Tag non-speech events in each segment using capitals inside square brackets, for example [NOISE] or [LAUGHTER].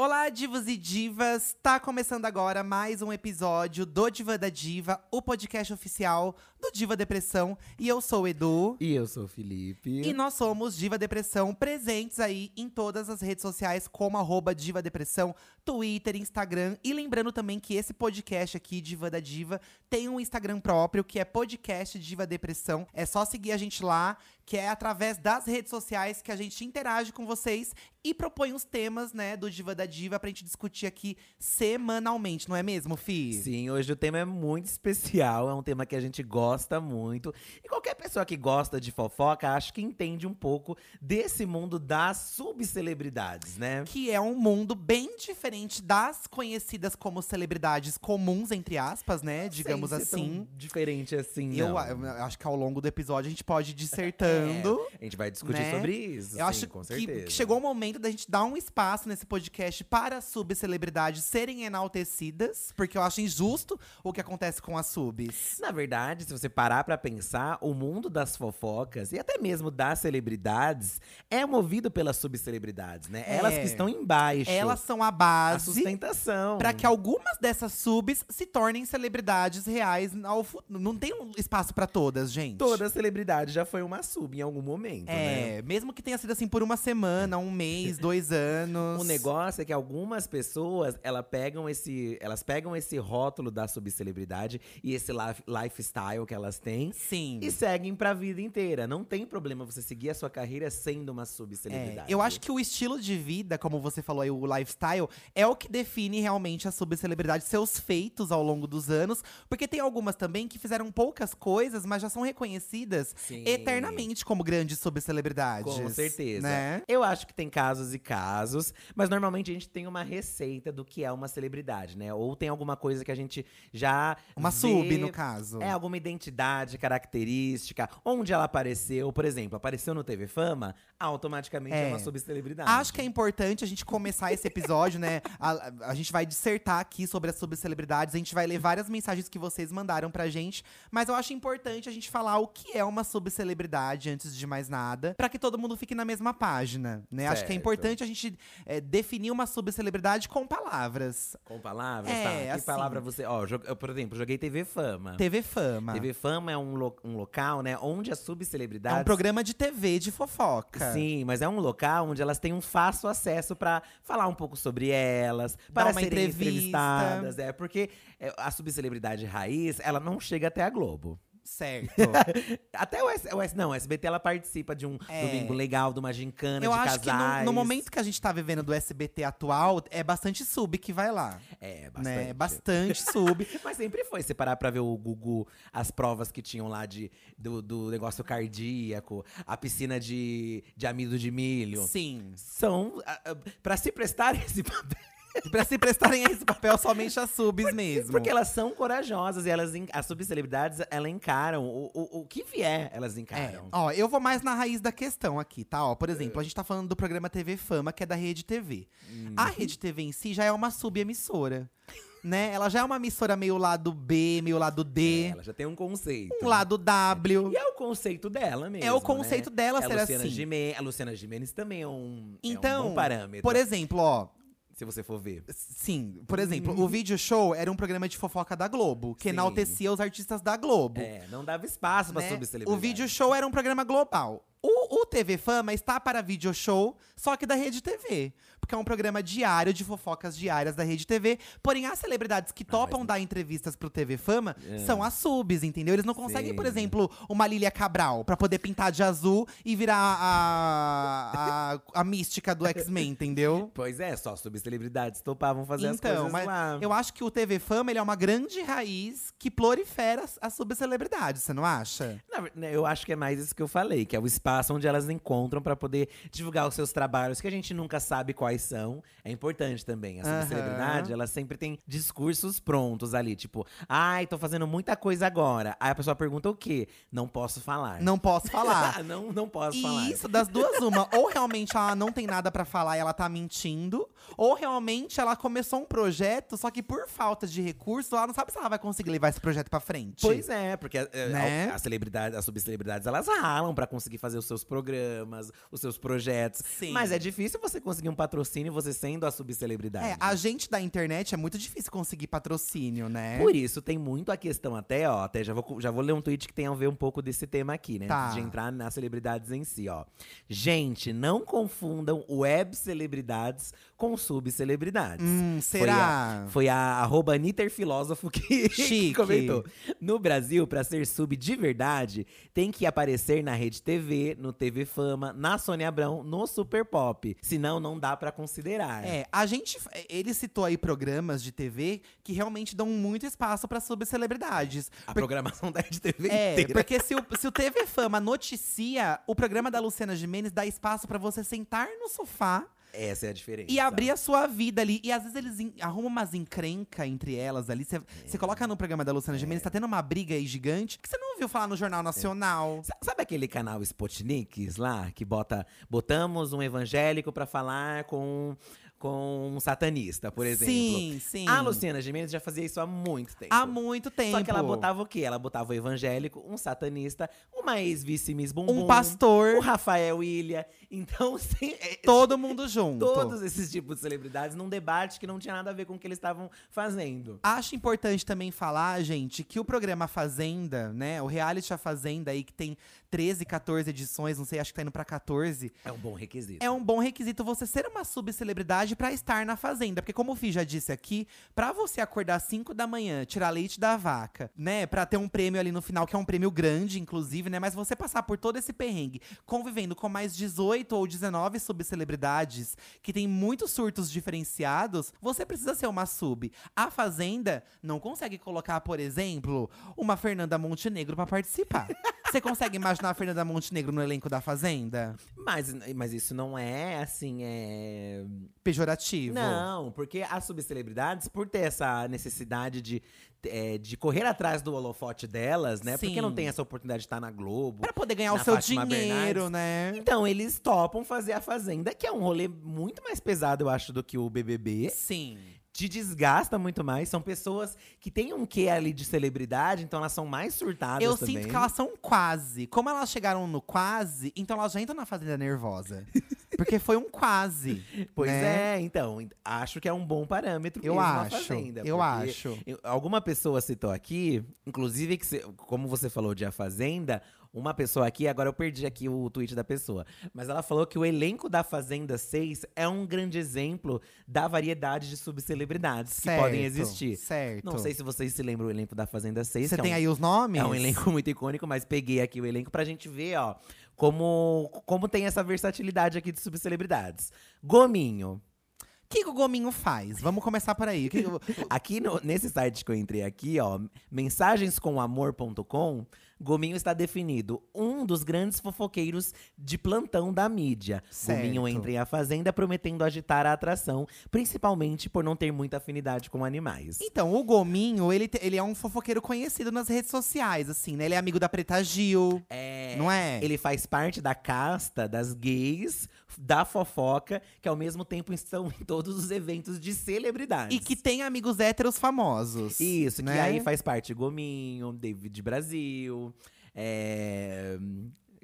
Olá, divos e divas! Tá começando agora mais um episódio do Diva da Diva, o podcast oficial do Diva Depressão. E eu sou o Edu. E eu sou o Felipe. E nós somos Diva Depressão, presentes aí em todas as redes sociais, como arroba Diva Depressão, Twitter, Instagram. E lembrando também que esse podcast aqui, Diva da Diva, tem um Instagram próprio, que é podcast Diva Depressão. É só seguir a gente lá, que é através das redes sociais que a gente interage com vocês e propõe os temas, né, do Diva da Diva pra gente discutir aqui semanalmente, não é mesmo, Fi? Sim, hoje o tema é muito especial, é um tema que a gente gosta muito. E qualquer pessoa que gosta de fofoca, acho que entende um pouco desse mundo das subcelebridades, né? Que é um mundo bem diferente das conhecidas como celebridades comuns, entre aspas, né, digamos tão assim. diferente assim, Eu, não. acho que ao longo do episódio a gente pode ir É, a gente vai discutir né? sobre isso, Eu sim, acho com que, que chegou o momento da gente dar um espaço nesse podcast para subcelebridades serem enaltecidas, porque eu acho injusto o que acontece com as subs. Na verdade, se você parar pra pensar, o mundo das fofocas e até mesmo das celebridades é movido pelas subcelebridades, né? É. Elas que estão embaixo. Elas são a a base sustentação. para que algumas dessas subs se tornem celebridades reais ao Não tem um espaço para todas, gente. Toda celebridade já foi uma sub em algum momento, né? É, mesmo que tenha sido assim por uma semana, um mês, [LAUGHS] dois anos. O negócio é que algumas pessoas, ela pegam esse, elas pegam esse rótulo da subcelebridade e esse life- lifestyle que elas têm Sim. e seguem pra vida inteira. Não tem problema você seguir a sua carreira sendo uma É, subcelebridade. eu acho que o estilo de vida, como você falou aí, o lifestyle, é o que define realmente a subcelebridade, seus feitos ao longo dos anos. Porque tem algumas também que fizeram poucas coisas, mas já são reconhecidas Sim. eternamente como grandes subcelebridades. Com certeza. Né? Eu acho que tem casos e casos, mas normalmente a gente tem uma receita do que é uma celebridade, né? Ou tem alguma coisa que a gente já. Uma vê- sub, no caso. É, alguma identidade, característica, onde ela apareceu. Por exemplo, apareceu no TV Fama, automaticamente é, É. uma subcelebridade. Acho que é importante a gente começar esse episódio, né? [LAUGHS] A, a gente vai dissertar aqui sobre as subcelebridades, a gente vai ler várias mensagens que vocês mandaram pra gente, mas eu acho importante a gente falar o que é uma subcelebridade antes de mais nada, pra que todo mundo fique na mesma página, né? Acho que é Certo. importante a gente é, definir uma subcelebridade com palavras. Com palavras, É, tá? Que assim. palavra você. Ó, eu, por exemplo, joguei TV Fama. TV Fama. TV Fama é um, lo- um local, né, onde as é subcelebridades. um programa de TV de fofoca. Sim, mas é um local onde elas têm um fácil acesso pra falar um pouco sobre elas, Dar para serem entrevista. entrevistadas, é porque é, a subcelebridade raiz, ela não chega até a Globo. Certo. [LAUGHS] Até o, S, o S- não, o SBT ela participa de um É. domingo legal, de uma gincana Eu de acho que no, casais. no momento que a gente tá vivendo do SBT atual, é bastante sub que vai lá. é bastante. Né? Bastante sub. [LAUGHS] Mas sempre foi, se parar pra ver o Gugu, as provas que tinham lá de, do, do negócio cardíaco, a piscina de, de amido de milho. Sim. São, pra se prestarem [LAUGHS] esse papel. Pra se prestarem a esse papel somente as subs mesmo. Porque elas são corajosas e elas, as subcelebridades, elas encaram o, o, o que vier, elas É, encaram. ó, eu vou mais na raiz da questão aqui, tá? Ó, por exemplo, a gente tá falando do programa TV Fama, que é da Rede TV. Hum. A Rede TV em si já é uma subemissora. Né? Ela já é uma emissora meio lado B, meio lado D, Ela já tem um conceito. um lado W. E é o conceito dela mesmo. É o conceito né? dela é ser a Luciana assim. Gimen- a Luciana Gimenez também é um, é um Então, bom parâmetro. por exemplo, ó, se você for ver. Sim, por exemplo, o Vídeo Show era um programa de fofoca da Globo, que Sim. enaltecia os artistas da Globo. É, não dava espaço pra né? subcelebridade. O Vídeo Show era um programa global. O, o TV Fama está para Vídeo Show, só que da Rede TV. Porque é um programa diário de fofocas diárias da Rede TV. Porém, as celebridades que topam dar entrevistas pro TV Fama são as subs, entendeu? Eles não conseguem, É. Sim. por exemplo, uma Lília Cabral pra poder pintar de azul e virar a, a, a mística do X-Men, entendeu? [LAUGHS] Pois é, só subcelebridades topavam fazer as Então, coisas mas lá. eu acho que o TV Fama ele é uma grande raiz que prolifera as, as subcelebridades, você não acha? Ver- né, eu acho que é mais isso que eu falei, que é o espaço onde elas encontram pra poder divulgar os seus trabalhos, que a gente nunca sabe quais É importante também. A Aham. subcelebridade, ela sempre tem discursos prontos ali, tipo, ai, tô fazendo muita coisa agora. Aí a pessoa pergunta o quê? Não posso falar. Não posso falar. [LAUGHS] não, não posso E falar. isso, das duas, uma. Ou realmente ela não tem nada pra falar e ela tá mentindo. Ou realmente ela começou um projeto, só que por falta de recurso, ela não sabe se ela vai conseguir levar esse projeto pra frente. Pois é, porque é, Né? a, a celebridade, as subcelebridades, elas ralam pra conseguir fazer os seus programas, os seus projetos. Sim. Mas é difícil você conseguir um patrocínio patrocínio você sendo a subcelebridade. É, a gente da internet é muito difícil conseguir patrocínio, né? Por isso, tem muito a questão até, ó, até já vou, já vou ler um tweet que tem a ver um pouco desse tema aqui, né? Tá. Antes de entrar nas celebridades em si, ó. Gente, não confundam web celebridades com subcelebridades. Hum, será? Foi a arroba Niter Filósofo que, [LAUGHS] que comentou. No Brasil, pra ser sub de verdade, tem que aparecer na Rede TV, no TV Fama, na Sônia Abrão, no Super Pop. Senão, não dá pra considerar. É, a gente. Ele citou aí programas de TV que realmente dão muito espaço pra subcelebridades. A programação [LAUGHS] da Rede TV É, inteira. porque se o, se o TV Fama noticia, o programa da Luciana Gimenez dá espaço pra você sentar no sofá Essa é a diferença. e abrir a sua vida ali. E às vezes eles arrumam umas encrenca entre elas ali. Você você coloca no programa da Luciana Gimenez, tá tendo uma briga aí gigante que você não ouviu falar no Jornal Nacional. Sa- Sabe aquele canal Spotniks lá que bota botamos um evangélico pra falar com com um satanista, por exemplo? Sim, sim. A Luciana Gimenez já fazia isso há muito tempo. Há muito tempo. Só que ela botava o quê? Ela botava o evangélico, um satanista, uma ex-vice Miss Bumbum, um pastor, o Rafael Ilha. Então, [LAUGHS] sim, é- todo mundo junto. todos esses tipos de celebridades num debate que não tinha nada a ver com o que eles estavam fazendo. Acho importante também falar, gente, que o programa Fazenda, né? O reality A Fazenda aí, que tem 13, 14 edições, não sei, acho que tá indo pra 14. É um bom requisito. É um bom requisito você ser uma subcelebridade pra estar na Fazenda. Porque, como o Fih já disse aqui, pra você acordar às 5 da manhã, tirar leite da vaca, né? Pra ter um prêmio ali no final, que é um prêmio grande, inclusive, né? Mas você passar por todo esse perrengue, convivendo com mais 18 ou 19 subcelebridades, que tem muitos surtos diferenciados, você precisa ser uma sub. A Fazenda não consegue colocar, por exemplo, uma Fernanda Montenegro pra participar. Você consegue imaginar a Fernanda Montenegro no elenco da Fazenda? Mas, mas isso não é assim, é. Pejorativo. Não, porque as subcelebridades, por ter essa necessidade de, é, de correr atrás do holofote delas, né? Porque Sim. não tem essa oportunidade de estar na Globo. Pra poder ganhar o seu Fátima dinheiro, Bernardes. né? Então, eles topam fazer a Fazenda, que é um rolê muito mais pesado, eu acho, do que o BBB. Sim. Te desgasta muito mais. São pessoas que têm um quê ali de celebridade, então elas são mais surtadas Eu também. sinto que elas são quase. Como elas chegaram no quase, então elas já entram na fazenda nervosa. [LAUGHS] Porque foi um quase. Pois né? é, então, acho que é um bom parâmetro Eu acho. Fazenda. eu acho. Alguma pessoa citou aqui, inclusive, que como você falou de A Fazenda, uma pessoa aqui, agora eu perdi aqui o tweet da pessoa, mas ela falou que o elenco da Fazenda 6 é um grande exemplo da variedade de subcelebridades que podem existir. Certo. Não sei se vocês se lembram o elenco da Fazenda 6. Você é tem um- aí os nomes? É um elenco [LAUGHS] muito icônico, mas peguei aqui o elenco pra gente ver, ó, como, como tem essa versatilidade aqui de subcelebridades. Gominho. O que, que o Gominho faz? Vamos começar por aí. Que que o- [LAUGHS] Aqui no- nesse site que eu entrei aqui, ó, mensagenscomamor.com, Gominho está definido um dos grandes fofoqueiros de plantão da mídia. Certo. Gominho entra em A Fazenda prometendo agitar a atração, principalmente por não ter muita afinidade com animais. Então, o Gominho, ele, ele é um fofoqueiro conhecido nas redes sociais, assim, né? Ele é amigo da Preta Gil, É, não é? Ele faz parte da casta das gays, da fofoca, que ao mesmo tempo estão em todos os eventos de celebridades. E que tem amigos héteros famosos. Isso, né? que aí faz parte Gominho, David Brasil, é…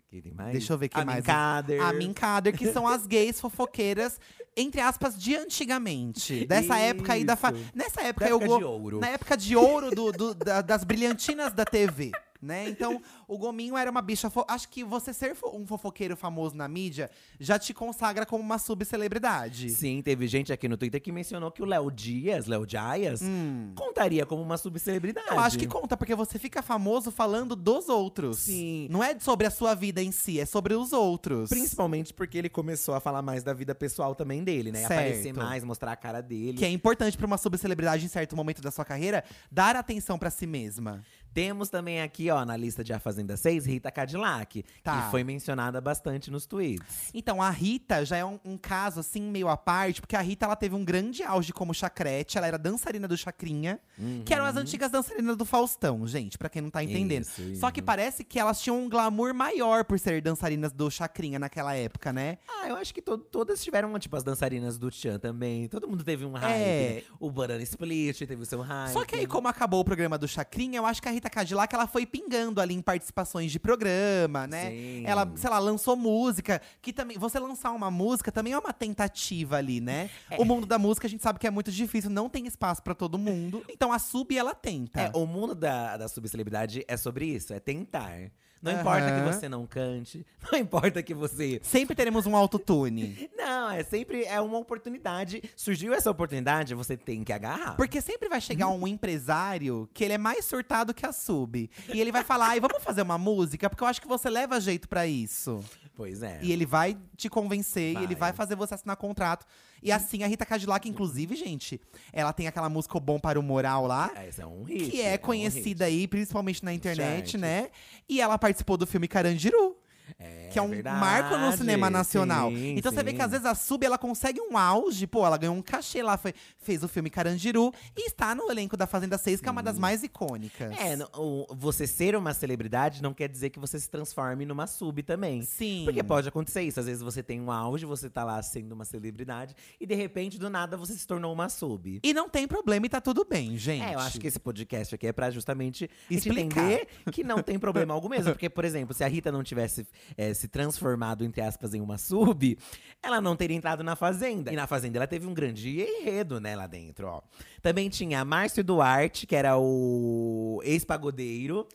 Quem tem mais? Deixa eu ver quem Amin mais. Kader. A Min Kader, que são as gays fofoqueiras, entre aspas, de antigamente. Dessa época aí da. Fa... Isso. Nessa época Da eu época go- de ouro. Na época de ouro do, do- da- das brilhantinas da TV. Né? Então, o Gominho era uma bicha. fo- Acho que você ser fo- um fofoqueiro famoso na mídia já te consagra como uma subcelebridade. Sim, teve gente aqui no Twitter que mencionou que o Léo Dias, Léo Dias, Hum. contaria como uma subcelebridade. Eu acho que conta, porque você fica famoso falando dos outros. Sim. Não é sobre a sua vida em si, é sobre os outros. Principalmente porque ele começou a falar mais da vida pessoal também dele, né? Certo. Aparecer mais, mostrar a cara dele. Que é importante pra uma subcelebridade em certo momento da sua carreira dar atenção pra si mesma. Temos também aqui, ó, na lista de A Fazenda 6, Rita Cadillac, Tá. que foi mencionada bastante nos tweets. Então, a Rita já é um, um caso, assim, meio à parte, porque a Rita ela teve um grande auge como chacrete. Ela era dançarina do Chacrinha, que eram as antigas dançarinas do Faustão, gente, pra quem não tá entendendo. Uhum. Isso, Só que isso. parece que elas tinham um glamour maior por ser dançarinas do Chacrinha naquela época, né? Ah, eu acho que to- todas tiveram, tipo, as dançarinas do Tchan também. Todo mundo teve um hype. É. né? O Banana Split teve o seu hype. Só que aí, como acabou o programa do Chacrinha, eu acho que a Rita Rita Cadillac, ela foi pingando ali em participações de programa, né? Sim. Ela, sei lá, lançou música, que também. Você lançar uma música também é uma tentativa ali, né? É. O mundo da música a gente sabe que é muito difícil, não tem espaço pra todo mundo. [LAUGHS] Então a sub ela tenta. É, o mundo da, da subcelebridade é sobre isso, é tentar. Não importa que você não cante, [LAUGHS] não importa que você. Sempre teremos um autotune. [LAUGHS] Não, é sempre é uma oportunidade. Surgiu essa oportunidade, você tem que agarrar. Porque sempre vai chegar um empresário que ele é mais surtado que a sub. E ele vai falar, ai, vamos fazer uma música? Porque eu acho que você leva jeito pra isso. Pois é. E ele vai te convencer, e ele vai fazer você assinar contrato. E assim, a Rita Cadillac, inclusive, gente, ela tem aquela música O Bom para o Moral lá. Ah, Esse é um hit. Que é um conhecida hit. aí, principalmente na internet, Chart. né? E ela participou do filme Carandiru. É, que é um verdade, marco no cinema nacional. sim, então você vê sim. que às vezes a Sub ela consegue um auge, pô, ela ganhou um cachê lá, foi, fez o filme Carandiru e está no elenco da Fazenda 6, que é uma das mais icônicas. É, o- você ser uma celebridade não quer dizer que você se transforme numa sub também. Sim. Porque pode acontecer isso. Às vezes você tem um auge, você tá lá sendo uma celebridade, e de repente, do nada, você se tornou uma sub. E não tem problema e tá tudo bem, gente. É, eu acho que esse podcast aqui é pra justamente Explicar. entender que não tem problema algum mesmo. Porque, por exemplo, se a Rita não tivesse eh, se transformado, entre aspas, em uma sub, ela não teria entrado na Fazenda. E na Fazenda ela teve um grande enredo, né, lá dentro, ó. Também tinha Márcio Duarte, que era o ex-pagodeiro.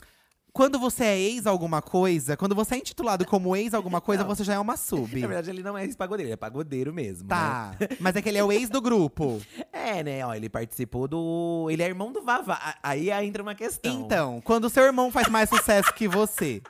Quando você é ex alguma coisa, quando você é intitulado como ex alguma coisa, Não. você já é uma sub. Na verdade, ele não é ex-pagodeiro, ele é pagodeiro mesmo. Tá, [LAUGHS] mas é que ele é o ex do grupo. Né? É, né? Ó, ele participou do. Ele é irmão do Vavá. Aí entra uma questão. Então, quando o seu irmão faz mais sucesso que você.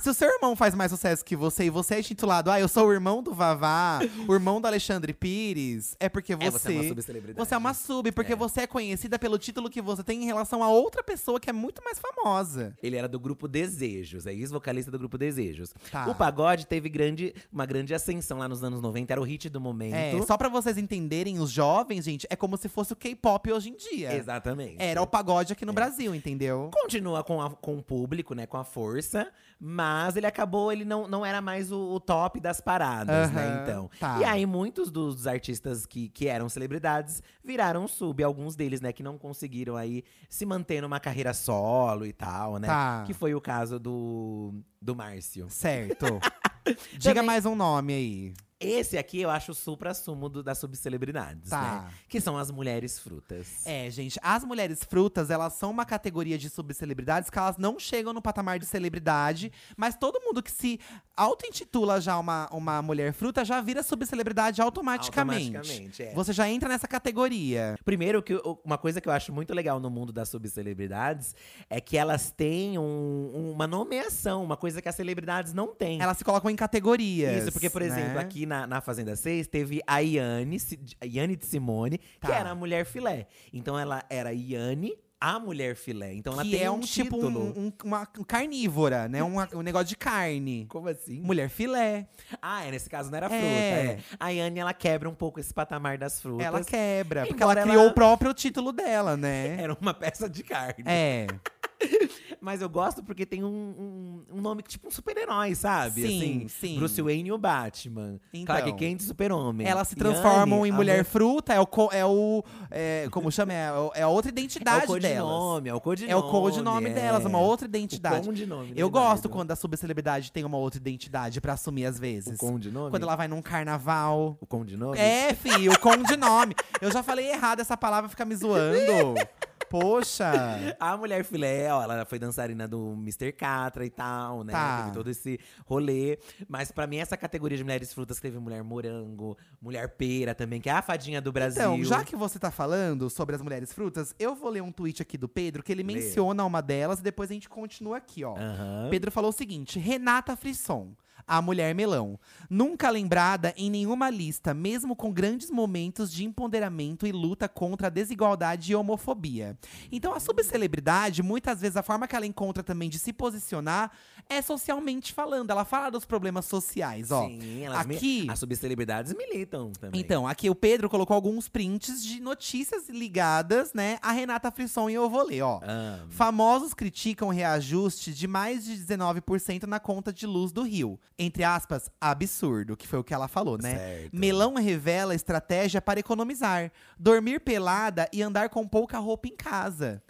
Se o seu irmão faz mais sucesso que você e você é intitulado, ah, eu sou o irmão do Vavá, o irmão do Alexandre Pires, é porque você. É, você é uma subcelebridade. Você é uma sub, porque É. você é conhecida pelo título que você tem em relação a outra pessoa que é muito mais famosa. Ele era do grupo Desejos, é ex-vocalista do grupo Desejos. Tá. O pagode teve grande, uma grande ascensão lá nos anos 90, era o hit do momento. É, só pra vocês entenderem, os jovens, gente, é como se fosse o K-pop hoje em dia. Exatamente. Era o pagode aqui no É. Brasil, entendeu? Continua com, a- com o público, né? Com a força. Mas ele acabou, ele não, não era mais o, o top das paradas, né? Aham, Então. tá. E aí, muitos dos artistas que, que eram celebridades viraram sub. Alguns deles, né, que não conseguiram aí se manter numa carreira solo e tal, né? Tá. Que foi o caso do, do Márcio. Certo. [LAUGHS] Diga Também- mais um nome aí. Esse aqui eu acho o supra-sumo do- das subcelebridades, Tá. né? Que são as mulheres frutas. É, gente, as mulheres frutas, elas são uma categoria de subcelebridades que elas não chegam no patamar de celebridade, mas todo mundo que se auto-intitula já uma, uma mulher fruta já vira subcelebridade automaticamente. Automaticamente, é. Você já entra nessa categoria. Primeiro, que eu- uma coisa que eu acho muito legal no mundo das subcelebridades é que elas têm um- uma nomeação, uma coisa que as celebridades não têm. Elas se colocam em categorias. Isso, porque, por exemplo, né? aqui na, na Fazenda 6 teve a Iane, a Iane de Simone, que Tá. era a mulher filé. Então ela era Iane, a mulher filé. Então ela que tem é um, um tipo um, um- uma carnívora, né? Um, um negócio de carne. Como assim? Mulher filé. Ah, é, nesse caso não era É. fruta. É. A Iane, ela quebra um pouco esse patamar das frutas. Ela quebra. Porque Embora ela ela- criou o próprio título dela, né? [LAUGHS] Era uma peça de carne. É. [LAUGHS] Mas eu gosto porque tem um, um, um nome que tipo um super-herói, sabe? Sim, assim, sim. Bruce Wayne e o Batman. Então. Clark Kent e super-homem. Elas se transformam em mulher mu- fruta, é o. É o é, como chama? É, o- é a outra É o identidade delas. codinome, é o codinome. É o codinome delas, uma outra identidade. O condinome, Eu gosto quando a subcelebridade tem uma outra identidade pra assumir às O vezes. condinome? Quando ela vai num carnaval. O condinome? É, fi, o condinome. Eu já falei errado essa palavra, fica me zoando. [LAUGHS] Poxa. [LAUGHS] A mulher filé, ó, ela foi dançarina do Mr. Catra e tal, né? Tá. Teve todo esse rolê. Mas pra mim, essa categoria de mulheres frutas teve mulher morango, mulher pera também, que é a fadinha do Brasil. Então, já que você tá falando sobre as mulheres frutas, eu vou ler um tweet aqui do Pedro que ele Lê. menciona uma delas e depois a gente continua aqui, ó. Aham. Pedro falou o seguinte: Renata Frisson. A mulher melão. Nunca lembrada em nenhuma lista, mesmo com grandes momentos de empoderamento e luta contra a desigualdade e homofobia. Então, a subcelebridade, muitas vezes, a forma que ela encontra também de se posicionar é socialmente falando. Ela fala dos problemas sociais, ó. Sim, elas aqui- As subcelebridades militam também. Então, aqui o Pedro colocou alguns prints de notícias ligadas, né, a Renata Frisson e eu vou ler, ó. Amo. Famosos criticam reajuste de mais de 19% na conta de luz do Rio. Entre aspas, absurdo, que foi o que ela falou, né? Certo. Melão revela estratégia para economizar. Dormir pelada e andar com pouca roupa em casa.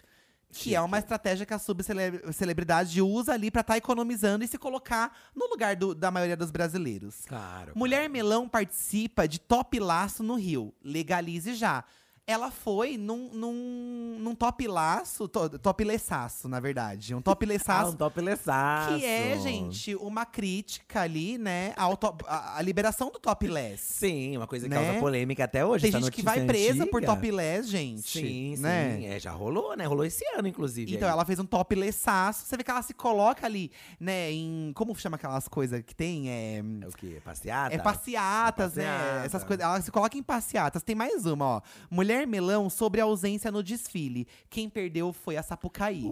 Que é uma estratégia que a subcelebridade usa ali pra estar economizando e se colocar no lugar do- da maioria dos brasileiros. Claro. Mulher Melão participa de Top Laço no Rio. Legalize já. Ela foi num, num, num top laço, to, top leçaço, na verdade. Um top [LAUGHS] Ah, leçaço. um toplessaço. que é, gente, uma crítica ali, né? Ao top- a, a liberação do topless. Sim, uma coisa que Né? causa polêmica até hoje. Tem gente que vai presa por antiga. topless, gente. Sim, né? sim. É, já rolou, né? Rolou esse ano, inclusive. Então, aí. ela fez um top leçaço. Você vê que ela se coloca ali, né, em. Como chama aquelas coisas que tem? É. É o quê? Passeata? É passeatas, É né? passeata. Essas coisas. Ela se coloca em passeatas. Tem mais uma, ó. Mulher Melão sobre a ausência no desfile. Quem perdeu foi a Sapucaí.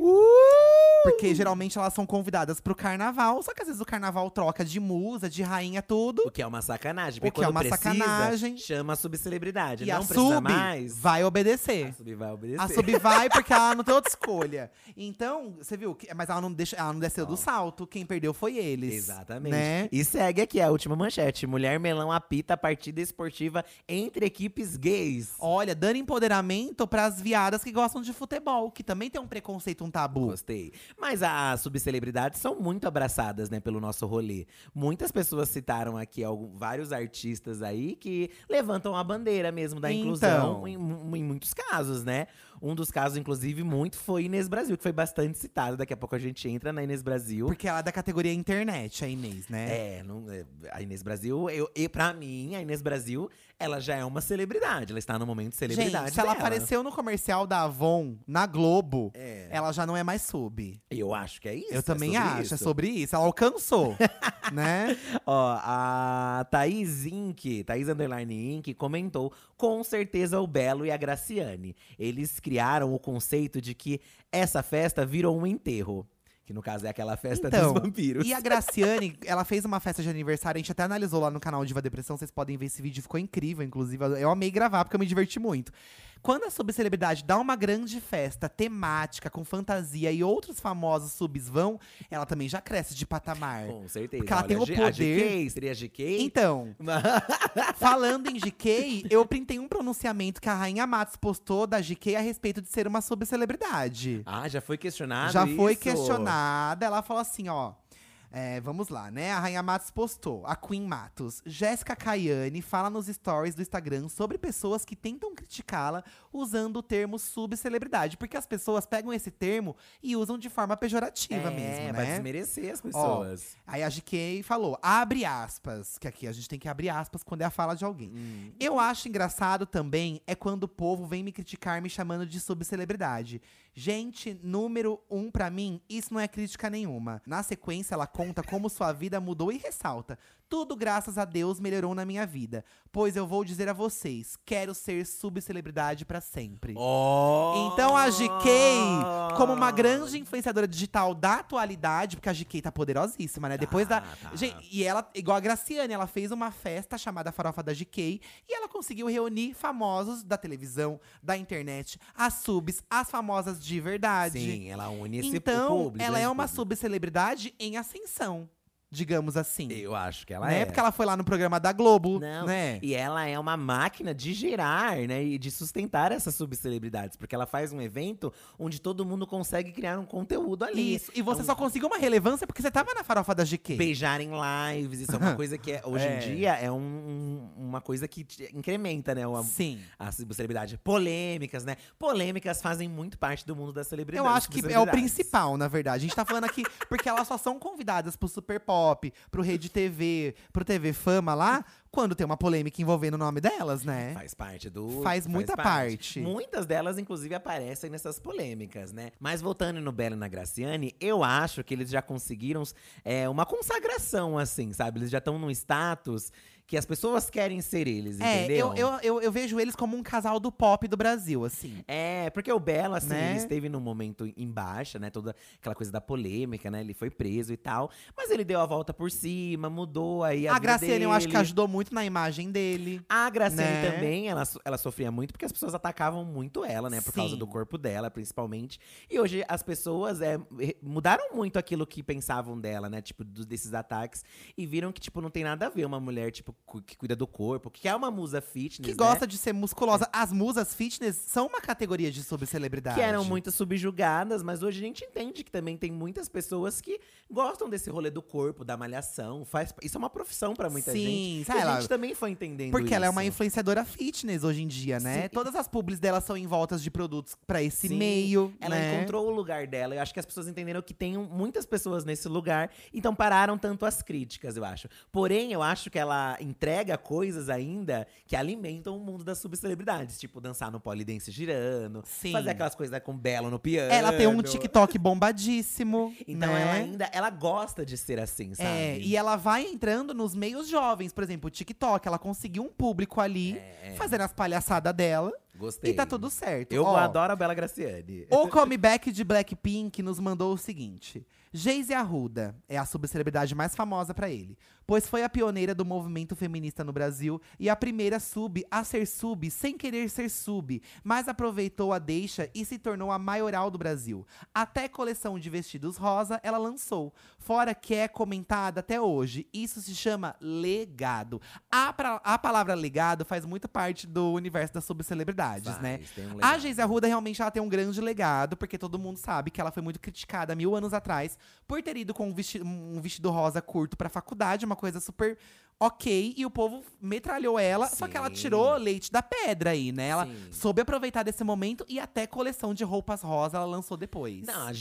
Porque geralmente elas são convidadas pro carnaval, só que às vezes o carnaval troca de musa, de rainha, tudo. O que é uma sacanagem. O Porque que é uma precisa, sacanagem. chama a subcelebridade. E não a precisa sub mais. vai obedecer. A sub vai obedecer. A sub vai porque ela não tem outra escolha. Então, você viu? Mas ela não, deixa, ela não desceu do salto. Quem perdeu foi eles. Exatamente. Né? E segue aqui a última manchete. Mulher melão apita a partida esportiva entre equipes gays. Olha, dando empoderamento pras viadas que gostam de futebol, que também tem um preconceito, um tabu. Gostei. Mas as subcelebridades são muito abraçadas, né, pelo nosso rolê. Muitas pessoas citaram aqui algum- vários artistas aí que levantam a bandeira mesmo da inclusão Então. em, mu- em muitos casos, né? Um dos casos, inclusive, muito foi Inês Brasil, que foi bastante citado. Daqui a pouco a gente entra na Inês Brasil. Porque ela é da categoria internet, a Inês, né? É, não- é, a Inês Brasil, eu, e pra mim, a Inês Brasil, ela já é uma celebridade. Ela está no momento de celebridade. Gente, se ela dela. apareceu no comercial da Avon, na Globo, É. ela já não é mais sub. Eu acho que é isso. Eu é também sobre acho, isso. é sobre isso. Ela alcançou, [LAUGHS] né? Ó, a Thaís Inc, Thaís Underline Inc, comentou com certeza o Belo e a Graciane. Eles criaram o conceito de que essa festa virou um enterro. Que no caso é aquela festa Então, dos vampiros. E a Graciane, ela fez uma festa de aniversário, a gente até analisou lá no canal Diva Depressão, vocês podem ver esse vídeo, ficou incrível, inclusive. Eu amei gravar, porque eu me diverti muito. Quando a subcelebridade dá uma grande festa temática, com fantasia, e outros famosos subs vão, ela também já cresce de patamar. Com certeza. Porque ela tem Olha, o G- poder. A GK, seria GK? Então, [LAUGHS] falando em GK, eu printei um pronunciamento que a Rainha Matos postou da GK a respeito de ser uma subcelebridade. ah, já foi questionado Já foi isso? questionada. Ela falou assim, ó. É, vamos lá, né? A Rainha Matos postou, a Queen Matos. Jéssica Caiane fala nos stories do Instagram sobre pessoas que tentam criticá-la usando o termo subcelebridade. Porque as pessoas pegam esse termo e usam de forma pejorativa é, mesmo, vai né? desmerecer as Ó, pessoas. Aí a GK falou, abre aspas. Que aqui a gente tem que abrir aspas quando é a fala de alguém. Hum. Eu acho engraçado também é quando o povo vem me criticar me chamando de subcelebridade. Gente, número um pra mim, isso não é crítica nenhuma. Na sequência, ela conta como sua vida mudou e ressalta. Tudo graças a Deus melhorou na minha vida. Pois eu vou dizer a vocês, quero ser subcelebridade pra sempre. Oh! Então a GK, como uma grande influenciadora digital da atualidade, porque a GK tá poderosíssima, né? Depois da. tá. Gente, e ela, igual a Graciane, ela fez uma festa chamada Farofa da GK e ela conseguiu reunir famosos da televisão, da internet, as subs, as famosas de verdade. Sim, ela une esse então, público. ela é uma subcelebridade em ascensão, digamos assim. Eu acho que ela né? é. Porque ela foi lá no programa da Globo, Não, né? E ela é uma máquina de gerar, né? E de sustentar essas subcelebridades. Porque ela faz um evento onde todo mundo consegue criar um conteúdo ali. Isso. E você Então, só conseguiu uma relevância porque você tava na farofa da GK. Beijar em lives, isso é uma coisa que é- [LAUGHS] hoje É. em dia é um- um- uma coisa que incrementa, né? Sim. a subcelebridade. Polêmicas, né? Polêmicas fazem muito parte do mundo da celebridade. Eu acho que é o principal, na verdade. A gente tá falando aqui [LAUGHS] porque elas só são convidadas pro Super Pop, pro Rede TV, pro TV Fama lá, quando tem uma polêmica envolvendo o nome delas, né? Faz parte do. Faz muita parte. Muitas delas, inclusive, aparecem nessas polêmicas, né? Mas voltando no Belo e na Graciane, eu acho que eles já conseguiram é, uma consagração, assim, sabe? Eles já estão num status que as pessoas querem ser eles, É, entendeu? eu, eu, eu, eu vejo eles como um casal do pop do Brasil, assim. É, porque o Belo, assim, Né? ele esteve num momento em baixa, né? Toda aquela coisa da polêmica, né? Ele foi preso e tal. Mas ele deu a volta por cima, mudou aí a, A, Graciane, eu acho que dele. ajudou muito na imagem dele. A Graciane né? também, ela, ela sofria muito porque as pessoas atacavam muito ela, né? Por causa Sim. do corpo dela, principalmente. E hoje as pessoas é, mudaram muito aquilo que pensavam dela, né? Tipo, do- desses ataques. E viram que, tipo, não tem nada a ver uma mulher, tipo, que cuida do corpo, que é uma musa fitness, Que né? gosta de ser musculosa. As musas fitness são uma categoria de subcelebridade. Que eram muito subjugadas, mas hoje a gente entende que também tem muitas pessoas que gostam desse rolê do corpo, da malhação. Faz, isso é uma profissão pra muita Sim, gente. e a gente também foi entendendo Porque ela é uma isso. influenciadora fitness hoje em dia, né? Sim. Todas as publis dela são em voltas de produtos pra esse Sim, meio. Ela né? encontrou o lugar dela. Eu acho que as pessoas entenderam que tem muitas pessoas nesse lugar, então pararam tanto as críticas, eu acho. Porém, eu acho que ela entrega coisas ainda que alimentam o mundo das subcelebridades. Tipo, dançar no polidense girando, Sim. fazer aquelas coisas com Belo no piano. Ela tem um TikTok bombadíssimo. Então né? ela ainda ela gosta de ser assim, sabe? É, e ela vai entrando nos meios jovens, por exemplo, o TikTok. Ela conseguiu um público ali, É. fazendo as palhaçadas dela. Gostei. E tá tudo certo. Eu Ó, adoro a Bela Graciane. O [LAUGHS] comeback de Blackpink nos mandou o seguinte: Geise Arruda é a subcelebridade mais famosa pra ele, pois foi a pioneira do movimento feminista no Brasil e a primeira sub a ser sub sem querer ser sub, mas aproveitou a deixa e se tornou a maioral do Brasil. Até coleção de vestidos rosa ela lançou, fora que é comentada até hoje. Isso se chama legado. A, pra- a palavra legado faz muito parte do universo das subcelebridades, né? um A. Geise Arruda realmente ela tem um grande legado, porque todo mundo sabe que ela foi muito criticada mil anos atrás por ter ido com um vestido, um vestido rosa curto pra faculdade, uma coisa super ok, e o povo metralhou ela, só que ela Sim. tirou leite da pedra aí, né? Ela Sim. soube aproveitar desse momento e até coleção de roupas rosa ela lançou depois. Não, a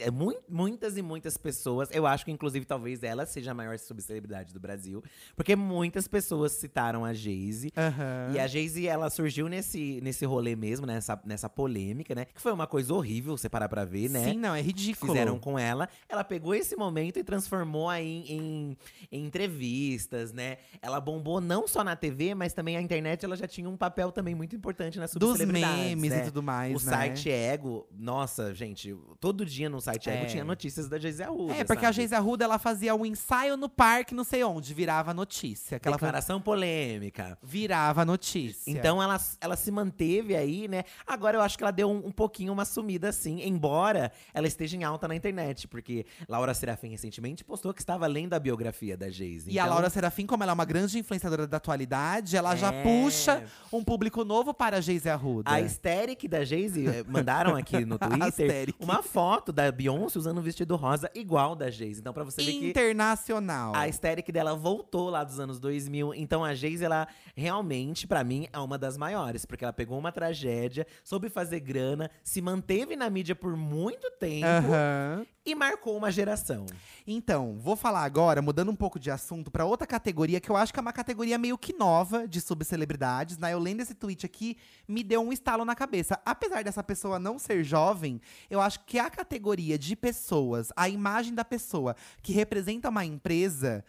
é mui- muitas e muitas pessoas, eu acho que inclusive talvez ela seja a maior subcelebridade do Brasil, porque muitas pessoas citaram a Geise. Aham. E a Geise, ela surgiu nesse, nesse rolê mesmo, nessa, nessa polêmica, né? Que foi uma coisa horrível, você parar pra ver, né? Sim, não, é ridículo. fizeram com ela. Ela pegou esse momento e transformou aí em, em- em entrevistas, né? Ela bombou não só na TV, mas também a internet ela já tinha um papel também muito importante nas Dos subcelebridades, memes né? e tudo mais, O né? site Ego, nossa, gente, todo dia no site Ego É. tinha notícias da Geise Arruda. É, porque a sabe? Geise Arruda, ela fazia um ensaio no parque, não sei onde, virava notícia. Que ela foi- Declaração polêmica. virava notícia. Então ela, ela se manteve aí, né? Agora eu acho que ela deu um, um pouquinho uma sumida assim, embora ela esteja em alta na internet, porque Laura Serafim recentemente postou que estava lendo a biografia da Geise. E a Então, Laura Serafim, como ela é uma grande influenciadora da atualidade, ela já É. puxa um público novo para a Geise Arruda. A Aesthetic da Geise eh, mandaram aqui [LAUGHS] no Twitter uma foto da Beyoncé usando um vestido rosa igual da Geise. Então, pra você ver que Internacional. a aesthetic dela voltou lá dos anos 2000. Então a Geise, ela realmente, pra mim, é uma das maiores. Porque ela pegou uma tragédia, soube fazer grana, se manteve na mídia por muito tempo Aham. E marcou uma geração. Então, vou falar agora, mudando um pouco de assunto, para outra categoria que eu acho que é uma categoria meio que nova de subcelebridades. Né? Eu lendo esse tweet aqui, me deu um estalo na cabeça. Apesar dessa pessoa não ser jovem, eu acho que a categoria de pessoas, a imagem da pessoa que representa uma empresa,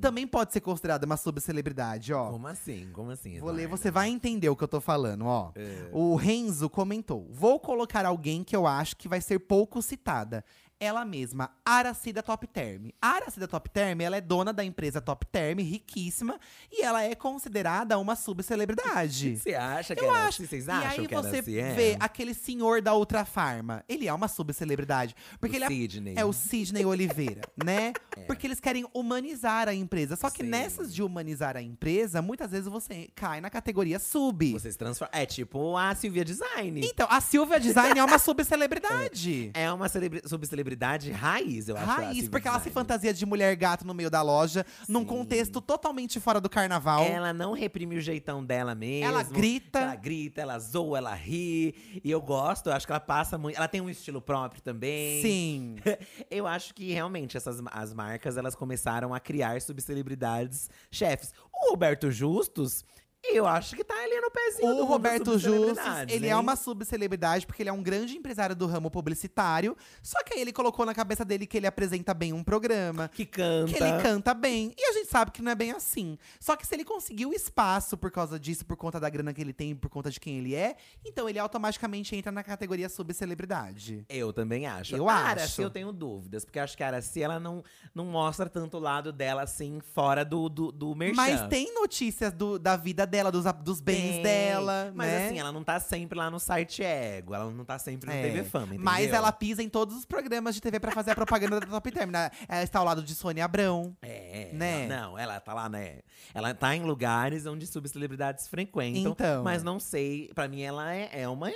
também pode ser considerada uma subcelebridade, ó. Como assim? Como assim? Vou ler, você vai entender o que eu tô falando, ó. É. O Renzo comentou: Vou colocar alguém que eu acho que vai ser pouco citada. Ela mesma, Aracida Top Term. A Aracida Top Term, ela é dona da empresa Top Term, riquíssima, e ela é considerada uma subcelebridade. [LAUGHS] Você acha que Eu era acho. assim? Vocês e acham aí que era você assim? É. vê aquele senhor da Ultra Farma. Ele é uma subcelebridade. Porque O ele é Sidney. é o Sidney Oliveira, [LAUGHS] né? Porque eles querem humanizar a empresa. Só que Sim. nessas de humanizar a empresa, muitas vezes você cai na categoria sub. Vocês transformam. É tipo a Silvia Design. Então, a Silvia Design é uma [LAUGHS] subcelebridade. É uma celebri- subcelebridade raiz, eu acho. Raiz, porque ela se fantasia de mulher gato no meio da loja, num Sim. contexto totalmente fora do carnaval. Ela não reprime o jeitão dela mesmo. Ela grita. Ela grita, ela zoa, ela ri. E eu gosto, eu acho que ela passa muito. Ela tem um estilo próprio também. Sim. [LAUGHS] Eu acho que realmente essas as marcas elas começaram a criar subcelebridades chefes. O Roberto Justus, eu acho que tá ali no pezinho do O das Roberto Justus, ele é hein? uma subcelebridade porque ele é um grande empresário do ramo publicitário. Só que aí ele colocou na cabeça dele que ele apresenta bem um programa. que canta. Que ele canta bem. E a gente sabe que não é bem assim. Só que se ele conseguiu espaço por causa disso, por conta da grana que ele tem, por conta de quem ele é, então ele automaticamente entra na categoria subcelebridade. Eu também acho. Eu a acho. Araci eu tenho dúvidas, porque acho que a Araci, ela não, não mostra tanto o lado dela, assim, fora do, do, do merchan. Mas tem notícias do- da vida dela, dos, dos bens Tem, dela, Mas né? assim, ela não tá sempre lá no site Ego, ela não tá sempre no É, TV Fama, entendeu? Mas ela pisa em todos os programas de TV pra fazer a propaganda da Top Term. né? Ela está ao lado de Sônia Abrão. É, Né? ela- não, ela tá lá, né? Ela tá em lugares onde subcelebridades frequentam. Então. Mas não sei, pra mim ela é, é uma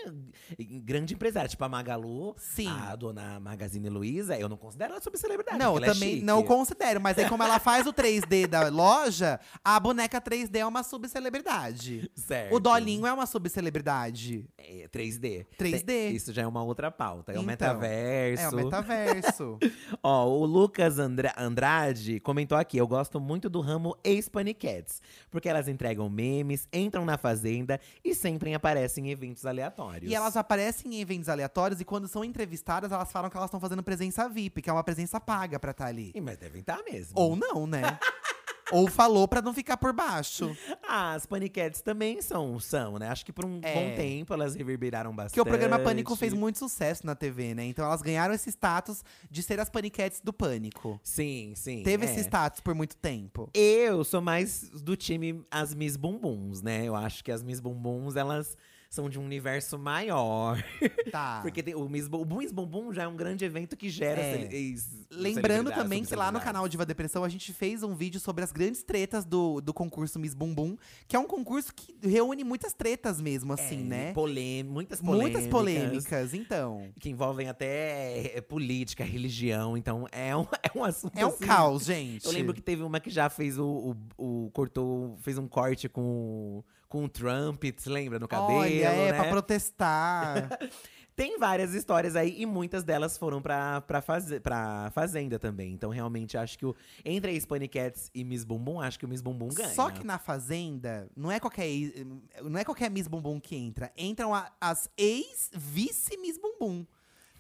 grande empresária. Tipo a Magalu, Sim. a dona Magazine Luiza, eu não considero ela subcelebridade. Não, eu é também chique. não considero. Mas aí, como ela faz o 3D da loja, a boneca 3D é uma subcelebridade. [LAUGHS] Certo. O Dolinho é uma subcelebridade. É 3D. 3D. Tem- Isso já é uma outra pauta. É o Então, metaverso. É o metaverso. [LAUGHS] Ó, o Lucas Andra- Andrade comentou aqui: eu gosto muito do ramo ex-paniquetes, porque elas entregam memes, entram na fazenda e sempre aparecem em eventos aleatórios. e elas aparecem em eventos aleatórios e quando são entrevistadas, elas falam que elas estão fazendo presença VIP, que é uma presença paga pra estar ali. Ih, Mas devem estar mesmo. Ou não, né? [LAUGHS] Ou falou pra não ficar por baixo. Ah, as paniquetes também são, são, né? Acho que por um É. bom tempo elas reverberaram bastante. Porque o programa Pânico fez muito sucesso na TV, né? Então elas ganharam esse status de ser as paniquetes do Pânico. Sim, sim. Teve é. esse status por muito tempo. Eu sou mais do time as Miss Bumbuns, né? Eu acho que as Miss Bumbuns, elas são de um universo maior. [LAUGHS] Tá. Porque tem, o, Miss, Bu- o Miss Bumbum já é um grande evento que gera É. ex- Lembrando também que lá no canal Diva Depressão a gente fez um vídeo sobre as grandes tretas do, do concurso Miss Bumbum, que é um concurso que reúne muitas tretas mesmo, assim, É, né? polê- muitas polêmicas. Muitas polêmicas, então. Que envolvem até é, política, religião. Então é um, [LAUGHS] é um assunto. É um assim, caos, gente. Eu lembro que teve uma que já fez o. o, o- cortou. Fez um corte com, com o Trump, se lembra? No cabelo. Olha, é, né? pra protestar. [LAUGHS] Tem várias histórias aí e muitas delas foram pra, pra, faze pra Fazenda também. Então, realmente, acho que o, entre a Spani Cats e Miss Bumbum, acho que o Miss Bumbum ganha. Só que na Fazenda, não é qualquer, não é qualquer Miss Bumbum que entra. Entram a- as ex-vice-Miss Bumbum.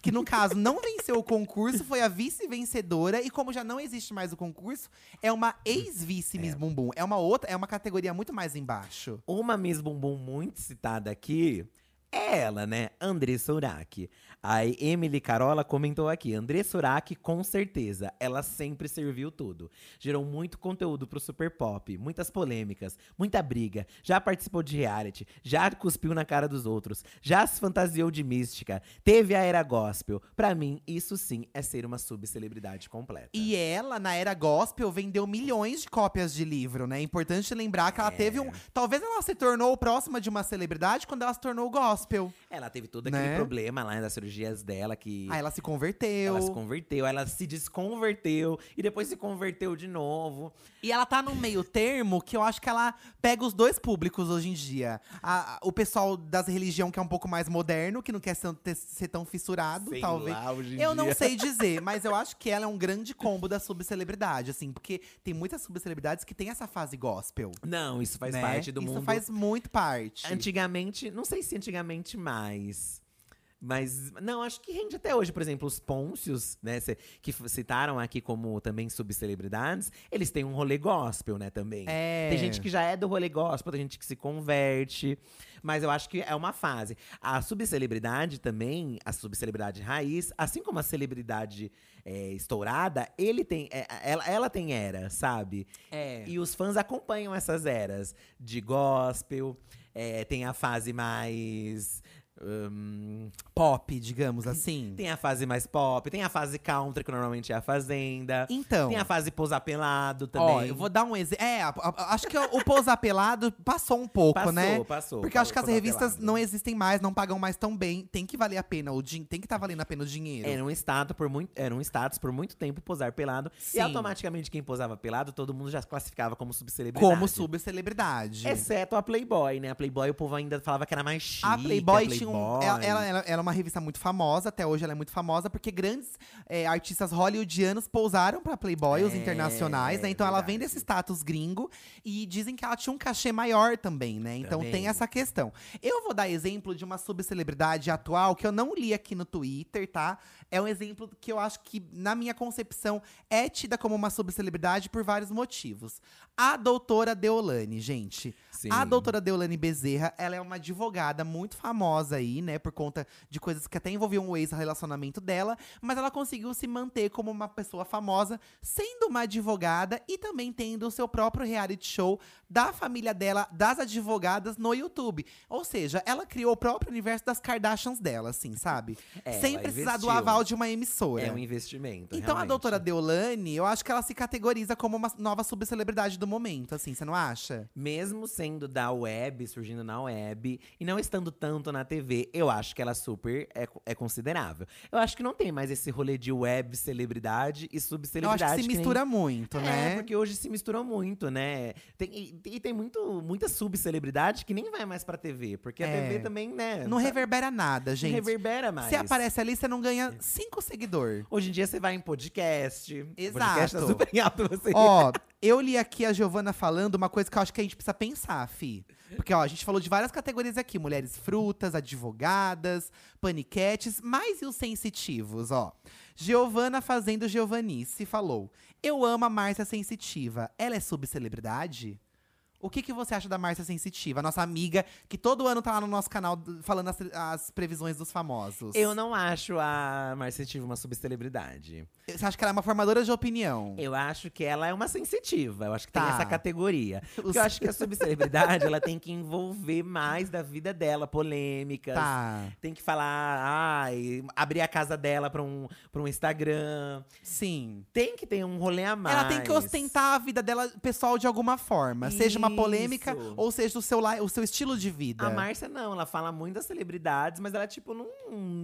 Que no caso não venceu o concurso, foi a vice-vencedora. E como já não existe mais o concurso, é uma ex-vice-Miss Bumbum. É uma outra, é uma categoria muito mais embaixo. Uma Miss Bumbum muito citada aqui é ela, né? Andressa Urach. A Emily Carola comentou aqui: Andressa Urach, com certeza, ela sempre serviu tudo. Gerou muito conteúdo pro Super Pop, muitas polêmicas, muita briga. Já participou de reality, já cuspiu na cara dos outros, já se fantasiou de mística, teve a era gospel. Pra mim, isso sim é ser uma subcelebridade completa. E ela, na era gospel, vendeu milhões de cópias de livro, né? É importante lembrar que ela teve um. Talvez ela se tornou próxima de uma celebridade quando ela se tornou gospel. Ela teve todo aquele Né? problema lá das cirurgias dela que. Aí ela se converteu. Ela se converteu, ela se desconverteu e depois se converteu de novo. E ela tá num meio termo que eu acho que ela pega os dois públicos hoje em dia. A- a- o pessoal das religião que é um pouco mais moderno, que não quer ser, ser tão fissurado, Sei talvez. lá, hoje em Eu não dia. sei dizer, [LAUGHS] mas eu acho que ela é um grande combo da subcelebridade, assim, porque tem muitas subcelebridades que tem essa fase gospel. Não, isso faz né? parte do Isso mundo. faz muito parte. Antigamente, não sei se antigamente mais. Mas, não, acho que rende até hoje. Por exemplo, os Pôncios, né, que citaram aqui como também subcelebridades, eles têm um rolê gospel, né, também. É. Tem gente que já é do rolê gospel, tem gente que se converte. Mas eu acho que é uma fase. A subcelebridade também, a subcelebridade raiz, assim como a celebridade é, estourada, ele tem, é, ela, ela tem era, sabe? É. E os fãs acompanham essas eras de gospel. É, tem a fase mais. Hum, Pop, digamos assim. tem a fase mais pop, tem a fase country, que normalmente é a Fazenda. Então. Tem a fase posar pelado também. Ó, eu vou dar um exemplo. É, a- a- acho que o, pousar pelado passou um pouco, Passou, né? passou. Porque eu acho que as revistas pelado. não existem mais, não pagam mais tão bem. Tem que valer a pena, o din tem que estar valendo a pena o dinheiro. Era um, status por muito, era um status por muito tempo posar pelado. Sim. E automaticamente quem posava pelado, todo mundo já se classificava como subcelebridade. Como subcelebridade. Exceto a Playboy, né? A Playboy o povo ainda falava que era mais chique. A Playboy, tinha um. Ela, ela, ela- ela é uma revista muito famosa, até hoje ela é muito famosa, porque grandes é, artistas hollywoodianos pousaram pra Playboy, os É, internacionais, né? Então ela vem verdade. desse status gringo e dizem que ela tinha um cachê maior também, né? Então Também. tem essa questão. Eu vou dar exemplo de uma subcelebridade atual que eu não li aqui no Twitter, tá? É um exemplo que eu acho que, na minha concepção, é tida como uma subcelebridade por vários motivos. A doutora Deolane, gente. Sim. A doutora Deolane Bezerra, ela é uma advogada muito famosa aí, né? Por conta de coisas que até envolviam o ex-relacionamento dela. Mas ela conseguiu se manter como uma pessoa famosa, sendo uma advogada e também tendo o seu próprio reality show da família dela, das advogadas, no YouTube. Ou seja, ela criou o próprio universo das Kardashians dela, assim, sabe? É, Sem precisar do investiu. De uma emissora. É um investimento. Então a realmente. doutora Deolane, eu acho que ela se categoriza como uma nova subcelebridade do momento, assim, você não acha? Mesmo sendo da web, surgindo na web, e não estando tanto na TV, eu acho que ela super é, é considerável. Eu acho que não tem mais esse rolê de web celebridade e Eu subcelebridade. acho que se nem- mistura muito, É, né? porque hoje se misturou muito, né? Tem, e, e tem muito, muita subcelebridade que nem vai mais pra TV. Porque a É. TV também, né? Não tá- reverbera nada, não gente. reverbera mais. Você aparece ali, você não ganha cinco seguidores. Hoje em dia você vai em podcast. Exato. Podcast tá super em alto você. Ó, [LAUGHS] eu li aqui a Giovana falando uma coisa que eu acho que a gente precisa pensar, fi. Porque, ó, a gente falou de várias categorias aqui: mulheres frutas, advogadas, paniquetes, mas e os sensitivos, ó? Giovana fazendo Giovanice falou: Eu amo a Márcia Sensitiva. Ela é subcelebridade? O que, que você acha da Márcia Sensitiva, nossa amiga, que todo ano tá lá no nosso canal falando as, as previsões dos famosos? Eu não acho a Marcia Tive uma subcelebridade. Você acha que ela é uma formadora de opinião? Eu acho que ela é uma sensitiva. Eu acho que Tá. tem essa categoria. [LAUGHS] Porque eu acho que a subcelebridade, ela tem que envolver mais da vida dela, polêmicas. Tá. Tem que falar, ai, abrir a casa dela pra um, pra um Instagram. Sim. Tem que ter um rolê a mais. Ela tem que ostentar a vida dela pessoal de alguma forma. Seja uma polêmica Isso. ou seja o seu, li- o seu estilo de vida. A Márcia não, ela fala muito das celebridades, mas ela, tipo, não.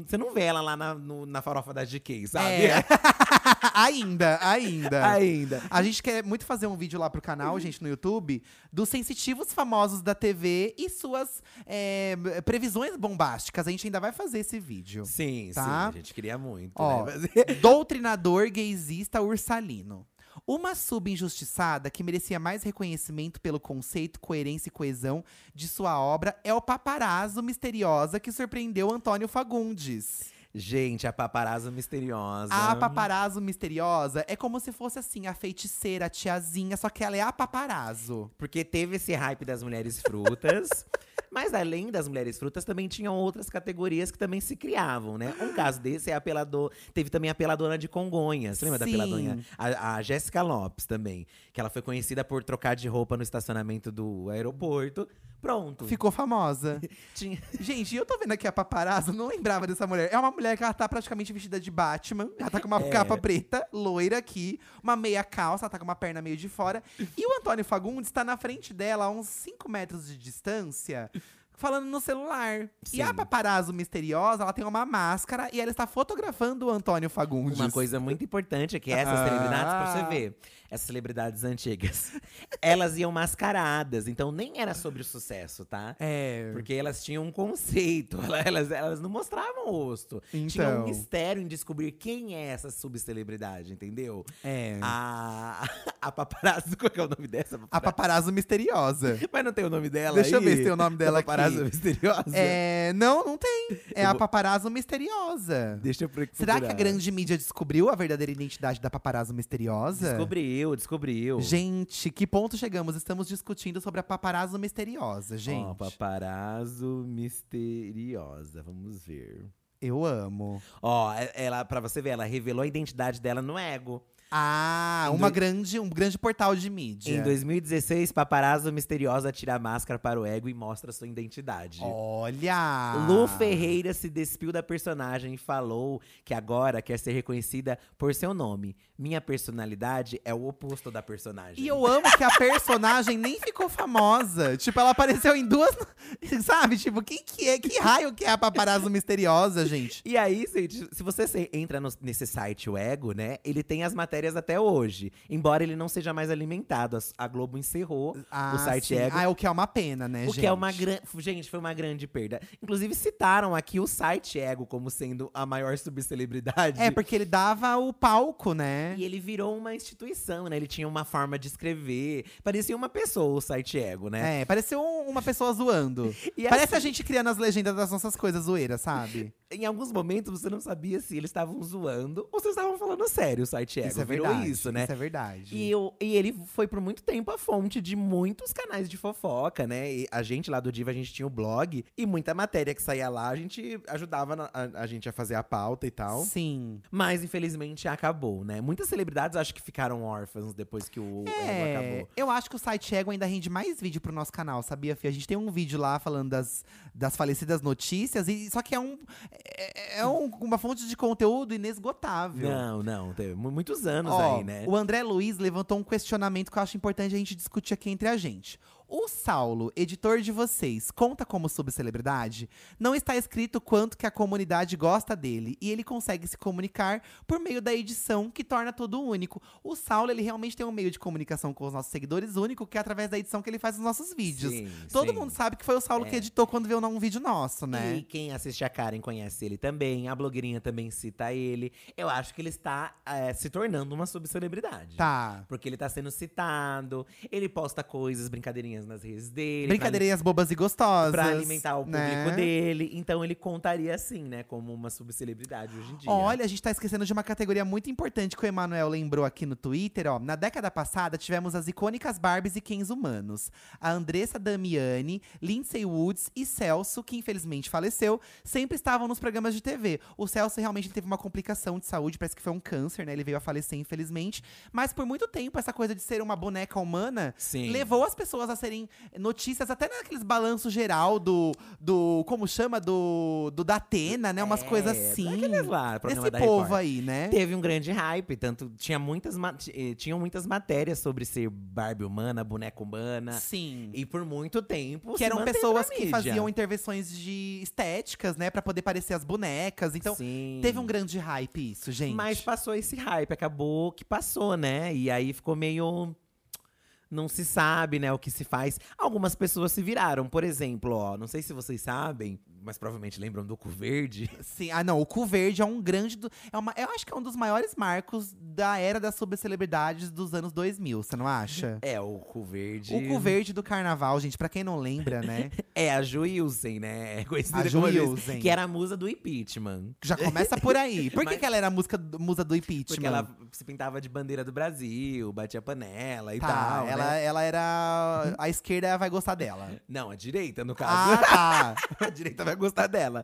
Você não vê ela lá na, no- na farofa da GK, sabe? É. [LAUGHS] [LAUGHS] ainda, ainda. Ainda. A gente quer muito fazer um vídeo lá pro canal, gente, no YouTube, dos sensitivos famosos da TV e suas é, previsões bombásticas. A gente ainda vai fazer esse vídeo. Sim, Tá. sim, a gente queria muito. Ó, né? [LAUGHS] Doutrinador gaysista ursalino. Uma subinjustiçada que merecia mais reconhecimento pelo conceito, coerência e coesão de sua obra é o paparazzo misteriosa que surpreendeu Antônio Fagundes. Gente, a paparazzo misteriosa. A paparazzo misteriosa é como se fosse assim, a feiticeira, a tiazinha, só que ela é a paparazzo. Porque teve esse hype das mulheres frutas. [LAUGHS] mas além das mulheres frutas, também tinham outras categorias que também se criavam, né? Um caso desse é a pelador. Teve também a peladona de Congonhas. Você lembra da Sim. peladona? A, a Jéssica Lopes também. Que ela foi conhecida por trocar de roupa no estacionamento do aeroporto. Pronto. Ficou famosa. [LAUGHS] Tinha- Gente, eu tô vendo aqui a paparazzo, não lembrava dessa mulher. É uma mulher que ela tá praticamente vestida de Batman. Ela tá com uma É. capa preta, loira aqui, uma meia calça, ela tá com uma perna meio de fora. E o Antônio Fagundes tá na frente dela, a uns 5 metros de distância. Falando no celular. E a Sim. paparazzo misteriosa, ela tem uma máscara e ela está fotografando o Antônio Fagundes. Uma coisa muito importante é que essas Ah. celebridades, pra você ver, essas celebridades antigas, [LAUGHS] elas iam mascaradas. Então nem era sobre o sucesso, tá? É. Porque elas tinham um conceito, [LAUGHS] elas, elas não mostravam o rosto. Tinha um Então. mistério em descobrir quem é essa subcelebridade, entendeu? É. A, [LAUGHS] a paparazzo, qual é o nome dessa? A paparazzo misteriosa. Mas não tem o nome dela Deixa eu aí? ver se tem o nome dela A paparazzo misteriosa? É, não, não tem. É Eu a vou- paparazzo misteriosa. Deixa eu procurar. Será que a grande mídia descobriu a verdadeira identidade da paparazzo misteriosa? Descobriu, descobriu. Gente, que ponto chegamos? Estamos discutindo sobre a paparazzo misteriosa, gente. Ó, paparazzo misteriosa, vamos ver. Eu amo. Ó, e- ela, pra você ver, ela revelou a identidade dela no Ego. Ah, Em uma do- grande, um grande portal de mídia. Em 2016, paparazzo misteriosa tira a máscara para o Ego e mostra sua identidade. Olha! Lu Ferreira se despiu da personagem e falou que agora quer ser reconhecida por seu nome. Minha personalidade é o oposto da personagem. E eu amo que a personagem nem ficou famosa. Tipo, ela apareceu em duas. [LAUGHS] Sabe? Tipo, quem que é? Que raio que é a paparazzo misteriosa, gente? E aí, gente, se você entra no- nesse site, o Ego, né? Ele tem as matérias até hoje. Embora ele não seja mais alimentado. A Globo encerrou o site sim. Ego. Ah, o que é uma pena, né, O gente? que é uma grande. Gente, foi uma grande perda. Inclusive, citaram aqui o site Ego como sendo a maior subcelebridade. É, porque ele dava o palco, né? E ele virou uma instituição, né? Ele tinha uma forma de escrever. Parecia uma pessoa, o site Ego, né? É, pareceu um- uma pessoa zoando. [LAUGHS] E Parece assim- a gente criando as legendas das nossas coisas zoeiras, sabe? em alguns momentos você não sabia se eles estavam zoando ou se eles estavam falando sério, o site Ego. Isso é Virou verdade. isso, né? Isso é verdade. E, eu, e ele foi por muito tempo a fonte de muitos canais de fofoca, né? E a gente lá do Diva, a gente tinha o blog e muita matéria que saía lá, a gente ajudava na- a, a gente a fazer a pauta e tal. Sim. Mas infelizmente acabou, né? Muitas celebridades acho que ficaram órfãs depois que o Ego É, acabou. eu acho que o site Ego ainda rende mais vídeo pro nosso canal, sabia, Fia? A gente tem um vídeo lá falando das, das falecidas notícias, e só que é, um, é, é um- uma fonte de conteúdo inesgotável. Não, não, teve mu- muitos anos Ó, aí, né? O André Luiz levantou um questionamento que eu acho importante a gente discutir aqui entre a gente. O Saulo, editor de vocês, conta como subcelebridade? Não está escrito quanto que a comunidade gosta dele e ele consegue se comunicar por meio da edição que torna tudo único. O Saulo, ele realmente tem um meio de comunicação com os nossos seguidores único, que é através da edição que ele faz nos nossos vídeos. Sim, Todo sim. mundo sabe que foi o Saulo que É. editou quando viu um vídeo nosso, né? E quem assiste a Karen conhece ele também. A blogueirinha também cita ele. Eu acho que ele está é, se tornando uma subcelebridade. Tá. Porque ele tá sendo citado, ele posta coisas, brincadeirinhas nas redes dele. Brincadeirinhas bobas e gostosas. Pra, ali- pra alimentar o público né? dele. Então ele contaria assim, né? Como uma subcelebridade hoje em dia. Olha, a gente tá esquecendo de uma categoria muito importante que o Emanuel lembrou aqui no Twitter, ó. Na década passada, tivemos as icônicas Barbies e Kens humanos. A Andressa Damiani, Lindsay Woods e Celso, que infelizmente faleceu, sempre estavam nos programas de TV. O Celso realmente teve uma complicação de saúde, parece que foi um câncer, né? Ele veio a falecer, infelizmente. Mas por muito tempo, essa coisa de ser uma boneca humana Sim. levou as pessoas a serem notícias, até naqueles balanços geral do. do como chama? Do. do da Atena, né? Umas É, coisas assim. daqueles lá, programa Esse da povo Record. aí, né? Teve um grande hype, tanto tinha muitas, eh, tinham muitas matérias sobre ser Barbie humana, boneca humana. Sim. E por muito tempo. Que eram pessoas que faziam intervenções de estéticas, né? Pra poder parecer as bonecas. Então, Sim. teve um grande hype isso, gente. Mas passou esse hype, acabou que passou, né? E aí ficou meio. Não se sabe, né, o que se faz. Algumas pessoas se viraram. Por exemplo, ó, não sei se vocês sabem, mas provavelmente lembram do Cu Verde. [LAUGHS] Sim, ah não, o cu verde é um grande. do- é uma, eu acho que é um dos maiores marcos da era das subcelebridades dos anos 2000, você não acha? [LAUGHS] É, o Cu Verde. O cu verde do carnaval, gente, pra quem não lembra, né? [LAUGHS] É a Ju Wilson, né? É Conhecida A Ju Wilson. Que era a musa do impeachment. Já começa por aí. Por que, que ela era a música, musa do impeachment? Porque ela se pintava de bandeira do Brasil, batia panela e Tá, tal. ela, né? ela era. A esquerda vai gostar dela. Não, a direita, no caso. Ah, tá. [LAUGHS] a direita vai gostar dela.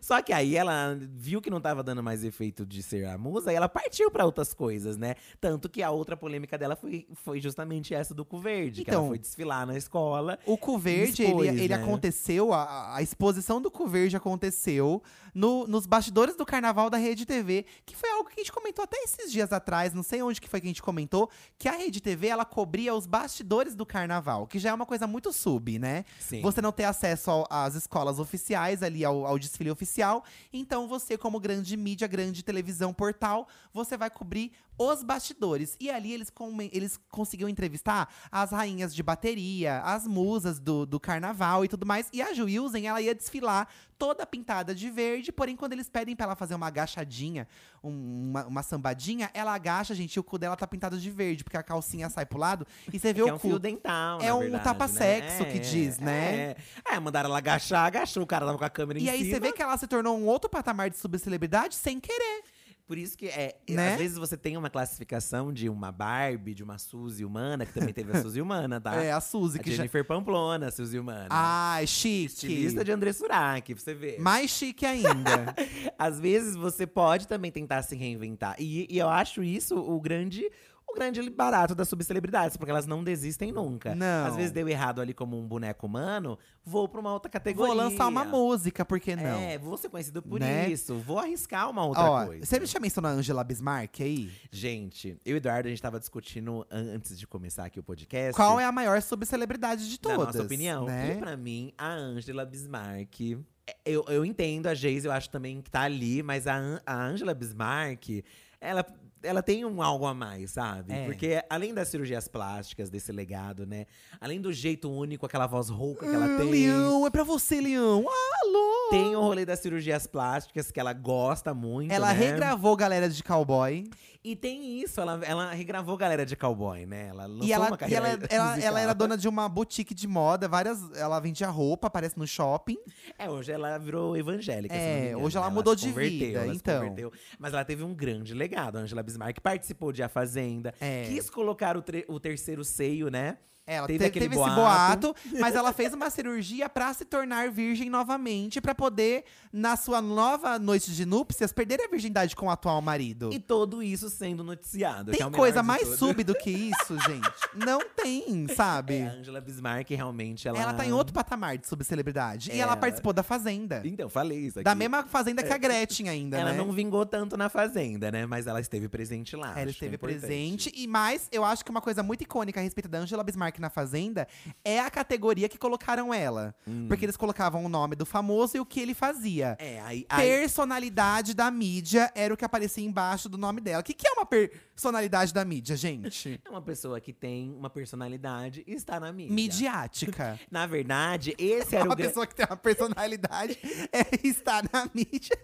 Só que aí ela viu que não tava dando mais efeito de ser a musa e ela partiu pra outras coisas, né? Tanto que a outra polêmica dela foi, foi justamente essa do cu verde, que ela Então- foi desfilar na escola. O cu verde, Expôs, ele, ele né? aconteceu, a, a exposição do cu verde aconteceu no- nos bastidores do carnaval da Rede TV, que foi algo que a gente comentou até esses dias atrás, não sei onde que foi que a gente comentou, que a Rede TV, ela cobria os bastidores do carnaval, que já é uma coisa muito sub, né? Sim. Você não ter acesso ao- às escolas oficiais, ali ao, ao desfile oficial. Então você, como grande mídia, grande televisão, portal, você vai cobrir os bastidores. E ali eles, eles conseguiam entrevistar as rainhas de bateria, as musas do, do carnaval e tudo mais. E a Ju Wilson, ela ia desfilar toda pintada de verde, porém quando eles pedem pra ela fazer uma agachadinha, um- uma, uma sambadinha, ela agacha, gente, e o cu dela tá pintado de verde, porque a calcinha sai pro lado e você vê que o é um cu. fio dental, É um tapa-sexo né? que diz, né? É. é, mandaram ela agachar, agachou, o cara tava com a câmera em E aí cima. você vê que ela se tornou um outro patamar de subcelebridade sem querer. Por isso que é, Né? às vezes você tem uma classificação de uma Barbie, de uma Suzy humana, que também teve a Suzy humana, tá? [LAUGHS] É, a Suzy, a que já. Jennifer Pamplona, Suzy humana. Ai, chique. Estilista de André Surak, pra você ver. Mais chique ainda. [LAUGHS] Às vezes você pode também tentar se reinventar. E, e eu acho isso o grande. O grande barato das subcelebridades, porque elas não desistem nunca. Não. Às vezes deu errado ali como um boneco humano, vou pra uma outra categoria. Vou lançar uma música, por que não? É, vou ser conhecido por Né? isso. Vou arriscar uma outra Ó, coisa. você me já mencionou a Angela Bismarck aí? Gente, eu e o Eduardo, a gente tava discutindo an- antes de começar aqui o podcast. Qual é a maior subcelebridade de Na todas? nossa opinião. Né? E pra mim, a Angela Bismarck. é, Eu, eu entendo a Geise, eu acho também que tá ali, mas a, An- a Angela Bismarck, ela, ela tem um algo a mais, sabe? É. Porque além das cirurgias plásticas, desse legado, né? Além do jeito único, aquela voz rouca que ela Ah, tem. Leão, é pra você, Leão. Alô! Tem o rolê das cirurgias plásticas, que ela gosta muito. Ela né? regravou Galera de Cowboy. E tem isso, ela, ela regravou galera de cowboy, né? Ela lançou E ela, uma e carreira ela, ela, musical. ela era dona de uma boutique de moda, várias. Ela vendia roupa, aparece no shopping. É, hoje ela virou evangélica. É, hoje ela né? mudou se de vida, ela então. converteu. Mas ela teve um grande legado. A Angela Bismarck participou de A Fazenda. É. Quis colocar o, o terceiro seio, né? Ela Teve teve, teve esse boato. boato, mas ela fez uma cirurgia pra se tornar virgem novamente, pra poder, na sua nova noite de núpcias, perder a virgindade com o atual marido. E todo isso sendo noticiado. que tem é coisa mais tudo. sub do que [LAUGHS] isso, gente? Não tem, sabe? É, a Angela Bismarck realmente ela. Ela tá em outro patamar de subcelebridade. E ela participou da Fazenda. Então, falei isso aqui. Da mesma Fazenda que a Gretchen ainda, Ela né? não vingou tanto na Fazenda, né? Mas ela esteve presente lá. Ela é esteve presente. E mais, eu acho que uma coisa muito icônica a respeito da Angela Bismarck na Fazenda é a categoria que colocaram ela. Porque eles colocavam o nome do famoso e o que ele fazia. Hum. É, aí. aí Personalidade da mídia era o que aparecia embaixo do nome dela. O que, que é uma personalidade da mídia, gente? [LAUGHS] é uma pessoa que tem uma personalidade e está na mídia. Midiática. [LAUGHS] Na verdade, esse era [LAUGHS] Uma o grande. pessoa que tem uma personalidade é estar na mídia.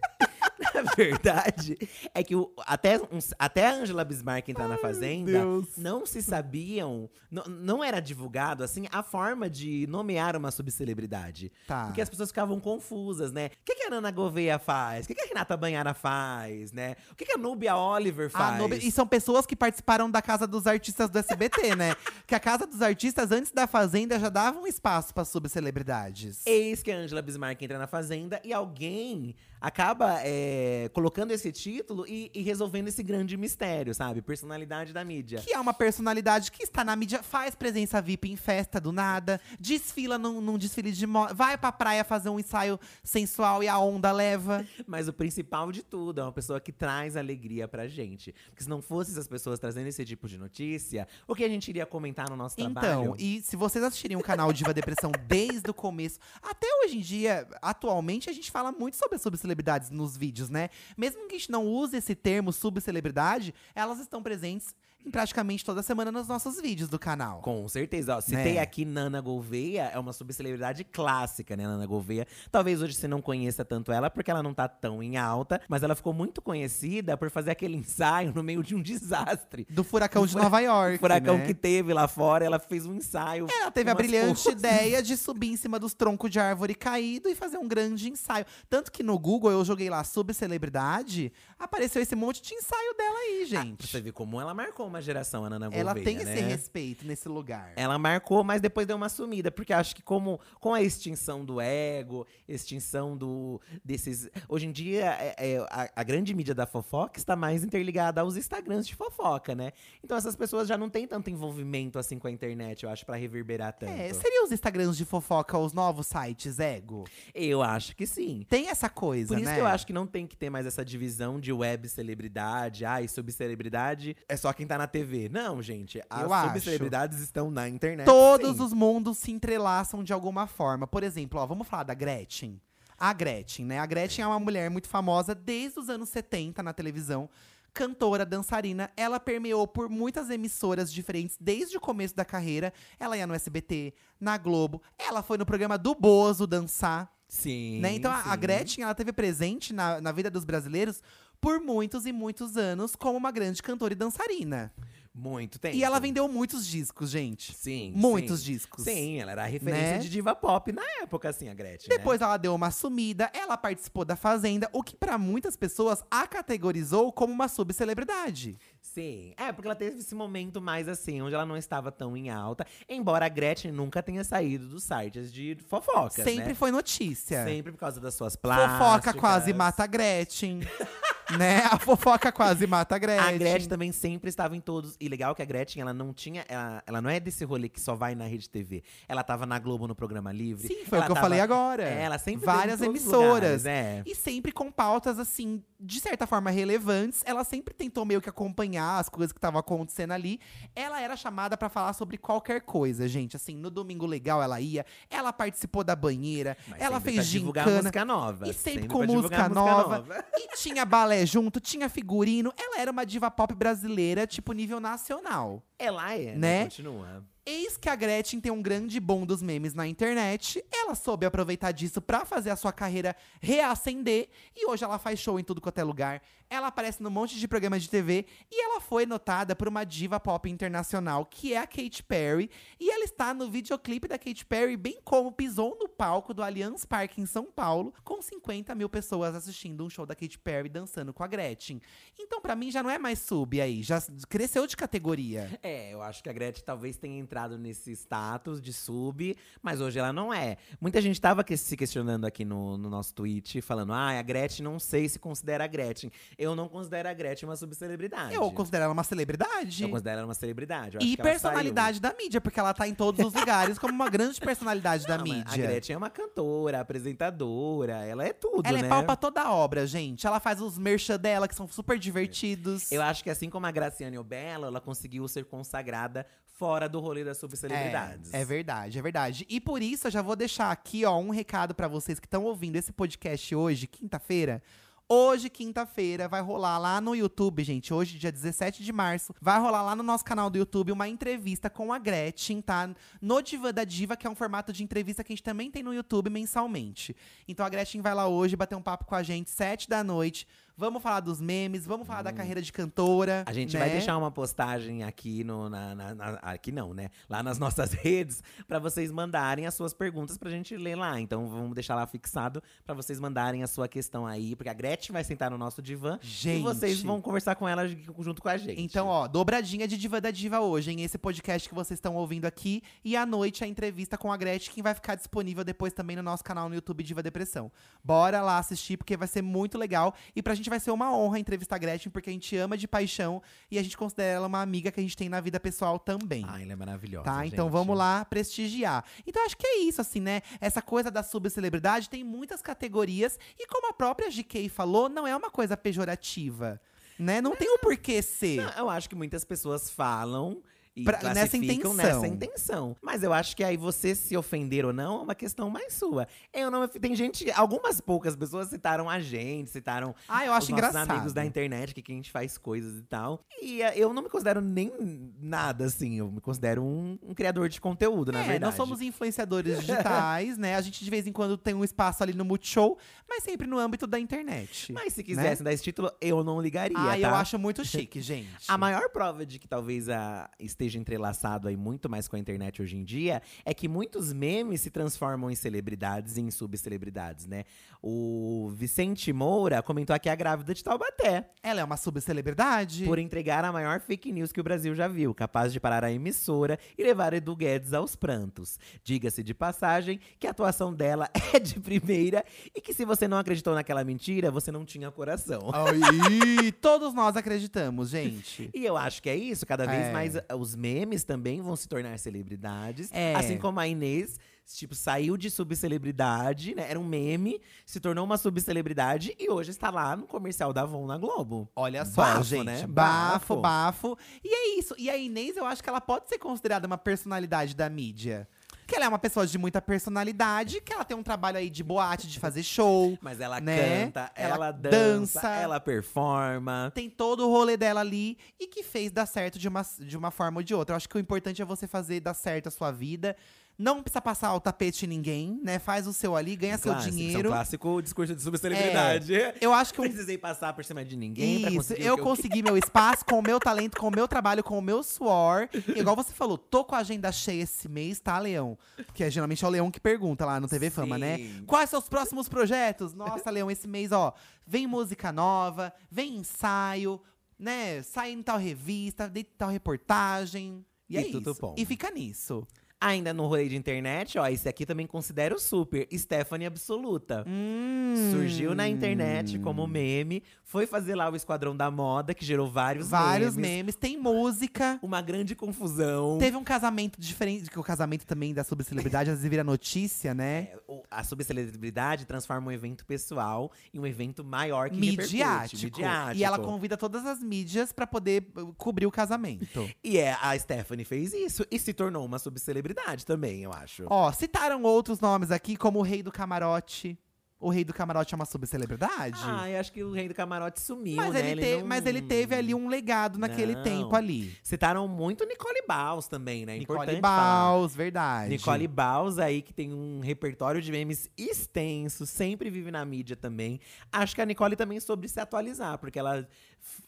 [LAUGHS] Na verdade, é que o- até, uns- até a Angela Bismarck entrar na Fazenda, não se sabiam, não, não era divulgado, assim, a forma de nomear uma subcelebridade. Tá. Porque as pessoas ficavam confusas, né? O que, que a Nana Gouveia faz? O que, que a Renata Banhara faz, né? O que, que a Nubia Oliver faz? Nobel- E são pessoas que participaram da Casa dos Artistas do SBT, né? que a Casa dos Artistas, antes da Fazenda, já dava um espaço para subcelebridades. Eis que a Angela Bismarck entra na Fazenda e alguém acaba é, colocando esse título e, e resolvendo esse grande mistério, sabe? Personalidade da mídia. Que é uma personalidade que está na mídia, faz presença VIP em festa do nada, desfila num, num desfile de moda, vai pra praia fazer um ensaio sensual e a onda leva. [LAUGHS] Mas o principal de tudo é uma pessoa que traz alegria pra gente. Porque se não fossem essas pessoas trazendo esse tipo de notícia, o que a gente iria comentar no nosso trabalho? Então, e se vocês assistirem o canal Diva Depressão desde o começo, até hoje em dia, atualmente, a gente fala muito sobre as subcelebridades nos vídeos, né? Mesmo que a gente não use esse termo subcelebridade, elas estão presentes em praticamente toda semana nos nossos vídeos do canal. Com certeza. Ó, citei Né? aqui Nana Gouveia, é uma subcelebridade clássica, né, Nana Gouveia. Talvez hoje você não conheça tanto ela, porque ela não tá tão em alta. Mas ela ficou muito conhecida por fazer aquele [LAUGHS] ensaio no meio de um desastre. Do furacão de Fura- Nova York. O furacão né? que teve lá fora, ela fez um ensaio. Ela teve a brilhante poses. ideia [LAUGHS] de subir em cima dos troncos de árvore caído e fazer um grande ensaio. Tanto que no Google eu joguei lá subcelebridade, apareceu esse monte de ensaio dela aí, Ah, gente. você vê como ela marcou uma geração, a Nana Gouveia, ela tem esse né? respeito nesse lugar. Ela marcou, mas depois deu uma sumida, porque acho que como com a extinção do ego, extinção do desses, hoje em dia é- é, a, a grande mídia da fofoca está mais interligada aos Instagrams de fofoca, né? Então essas pessoas já não têm tanto envolvimento assim com a internet, eu acho, pra reverberar tanto. É, seriam os Instagrams de fofoca os novos sites ego? Eu acho que sim. Tem essa coisa, Por isso né? que eu acho que não tem que ter mais essa divisão de web celebridade, ai, subcelebridade é só quem tá na TV. Não, gente, as Eu acho. subcelebridades estão na internet. Todos sim. os mundos se entrelaçam de alguma forma. Por exemplo, ó, vamos falar da Gretchen. A Gretchen, né? A Gretchen é uma mulher muito famosa desde os anos 70 na televisão. Cantora, dançarina, ela permeou por muitas emissoras diferentes desde o começo da carreira. Ela ia no SBT, na Globo. Ela foi no programa do Bozo dançar. Sim. né? Então a, a sim. Gretchen, ela teve presente na, na vida dos brasileiros por muitos e muitos anos como uma grande cantora e dançarina. Muito tempo. E ela vendeu muitos discos, gente. Sim. Muitos sim. discos. Sim, ela era a referência Né? de diva pop na época, assim, a Gretchen. Depois né? ela deu uma sumida, ela participou da Fazenda, o que pra muitas pessoas a categorizou como uma subcelebridade. Sim. É, porque ela teve esse momento mais assim, onde ela não estava tão em alta. Embora a Gretchen nunca tenha saído dos sites de fofocas. Sempre né? foi notícia. Sempre por causa das suas plásticas. Fofoca quase mata a Gretchen. [LAUGHS] né? A fofoca quase mata a Gretchen. A Gretchen também sempre estava em todos. E legal que a Gretchen, ela não tinha. Ela, ela não é desse rolê que só vai na rede TV. Ela tava na Globo no programa livre. Sim, foi Ela o que eu tava- falei agora. É, ela sempre Várias emissoras. lugares, é. E sempre com pautas, assim, de certa forma relevantes. Ela sempre tentou meio que acompanhar as coisas que estavam acontecendo ali. Ela era chamada pra falar sobre qualquer coisa, gente. Assim, no Domingo Legal ela ia. Ela participou da banheira. Mas ela sempre fez pra divulgar gincana. música nova. E sempre, pra com divulgar música nova. E tinha balé junto, tinha figurino. Ela era uma diva pop brasileira, tipo, nível nacional. Ela é, né? Né? Continua. Eis que a Gretchen tem um grande boom dos memes na internet. Ela soube aproveitar disso pra fazer a sua carreira reacender. E hoje ela faz show em tudo quanto é lugar. Ela aparece num monte de programas de TV. E ela foi notada por uma diva pop internacional, que é a Katy Perry. E ela está no videoclipe da Katy Perry, bem como pisou no palco do Allianz Parque em São Paulo, com 50 mil pessoas assistindo um show da Katy Perry dançando com a Gretchen. Então, pra mim, já não é mais sub aí. Já cresceu de categoria. É, eu acho que a Gretchen talvez tenha entrado nesse status de sub, mas hoje ela não é. Muita gente tava que- se questionando aqui no, no nosso tweet, falando: ah, a Gretchen não sei se considera a Gretchen. Eu não considero a Gretchen uma subcelebridade. Eu considero ela uma celebridade. Eu considero ela uma celebridade. Eu acho E ela personalidade da mídia, porque ela tá em todos os lugares como uma grande personalidade da. Não, mas mídia. A Gretchen é uma cantora, apresentadora, ela é tudo, Ela né? é pau pra toda a obra, gente. Ela faz os merchan dela, que são super divertidos. Eu acho que assim como a Graciane Obello, ela conseguiu ser consagrada fora do rolê das subcelebridades. É, é verdade, é verdade. E por isso eu já vou deixar aqui, ó, um recado pra vocês que estão ouvindo esse podcast hoje, quinta-feira. Hoje, quinta-feira, vai rolar lá no YouTube, gente. Hoje, dia 17 de março, vai rolar lá no nosso canal do YouTube uma entrevista com a Gretchen, tá? No Diva da Diva, que é um formato de entrevista que a gente também tem no YouTube mensalmente. Então a Gretchen vai lá hoje bater um papo com a gente, sete da noite. Vamos falar dos memes, vamos falar da carreira de cantora. A gente né? vai deixar uma postagem aqui no. Na, na- na- aqui não, né? Lá nas [LAUGHS] nossas redes, pra vocês mandarem as suas perguntas pra gente ler lá. Então vamos deixar lá fixado pra vocês mandarem a sua questão aí, porque a Gretchen vai sentar no nosso divã Gente. e vocês vão conversar com ela junto com a gente. Então, ó, dobradinha de Diva da Diva hoje, em esse podcast que vocês estão ouvindo aqui. E à noite a entrevista com a Gretchen, que vai ficar disponível depois também no nosso canal no YouTube Diva Depressão. Bora lá assistir, porque vai ser muito legal. E pra gente vai ser uma honra entrevistar a Gretchen, porque a gente ama de paixão e a gente considera ela uma amiga que a gente tem na vida pessoal também. Ai, ela é maravilhosa. Tá, então gente. vamos lá prestigiar. Então acho que é isso, assim, né? Essa coisa da subcelebridade tem muitas categorias. E como a própria GK falou, não é uma coisa pejorativa. Né? Não tem o porquê ser. Não, eu acho que muitas pessoas falam e Pra- nessa intenção. nessa intenção. Mas eu acho que aí você se ofender ou não é uma questão mais sua. Eu não tem gente, algumas poucas pessoas citaram a gente, citaram Ah, eu acho os engraçado. amigos da internet que, que a gente faz coisas e tal. E eh, eu não me considero nem nada assim, eu me considero um, um criador de conteúdo, na É, verdade. nós somos influenciadores [LAUGHS] digitais, né? A gente de vez em quando tem um espaço ali no Multishow, mas sempre no âmbito da internet. Mas se quisessem dar esse título, eu não ligaria, ah, tá? eu acho muito chique, [LAUGHS] gente. A maior prova de que talvez a, esteja entrelaçado aí muito mais com a internet hoje em dia é que muitos memes se transformam em celebridades e em subcelebridades, né? O Vicente Moura comentou aqui a grávida de Taubaté Ela é uma subcelebridade. por entregar a maior fake news que o Brasil já viu, capaz de parar a emissora e levar Edu Guedes aos prantos. Diga-se de passagem que a atuação dela [LAUGHS] é de primeira e que se você não acreditou naquela mentira, você não tinha coração. Ai, todos nós acreditamos, gente. E eu acho que é isso. Cada vez É. mais os memes também vão se tornar celebridades. É. Assim como a Inês, tipo, saiu de subcelebridade, né? Era um meme, se tornou uma subcelebridade e hoje está lá no comercial da Avon na Globo. Olha só, Bafo, gente. né? Bafo, Bafo. bafo. E é isso. E a Inês, eu acho que ela pode ser considerada uma personalidade da mídia. Que ela é uma pessoa de muita personalidade, que ela tem um trabalho aí de boate, de fazer show. Mas ela Né? canta, Ela ela, dança, dança. ela performa. Tem todo o rolê dela ali e que fez dar certo de uma, de uma forma ou de outra. Eu acho que o importante é você fazer dar certo a sua vida. Não precisa passar o tapete em ninguém, né? Faz o seu ali, ganha seu Clássico, dinheiro. Isso é um clássico discurso de subcelebridade. Eu acho que Não um [LAUGHS] precisei passar por cima de ninguém pra Isso, eu que consegui meu espaço com o meu [LAUGHS] talento, com o meu trabalho, com o meu suor. Igual você falou, tô com a agenda cheia esse mês, tá, Leão? Porque é, geralmente é o Leão que pergunta lá no TV Fama, né? Sim. Quais são os próximos projetos? Nossa, Leão, esse mês, ó, vem música nova, vem ensaio, né? Sai em tal revista, de tal reportagem. E, E é tudo isso. bom. E fica nisso. Ainda no rolê de internet, ó, esse aqui também considero super. Stephanie Absoluta. Hum. Surgiu na internet como meme, foi fazer lá o Esquadrão da Moda, que gerou vários, Vários memes. memes, tem música. Uma grande confusão. Teve um casamento diferente, que o casamento também da subcelebridade, às vezes vira notícia, né? É, A subcelebridade transforma um evento pessoal em um evento maior que midiático. midiático. E ela convida todas as mídias pra poder uh, cobrir o casamento. E é, a Stephanie fez isso e se tornou uma subcelebridade também, eu acho. Ó, citaram outros nomes aqui, como o Rei do Camarote. O rei do camarote é uma subcelebridade? Ah, eu acho que o rei do camarote sumiu, mas, né? ele te- não- mas ele teve ali um legado naquele Não. tempo ali. Citaram muito Nicole Baus também, né? Nicole Importante falar. Baus, verdade. Nicole Baus aí, que tem um repertório de memes extenso, sempre vive na mídia também. Acho que a Nicole também soube se atualizar, porque ela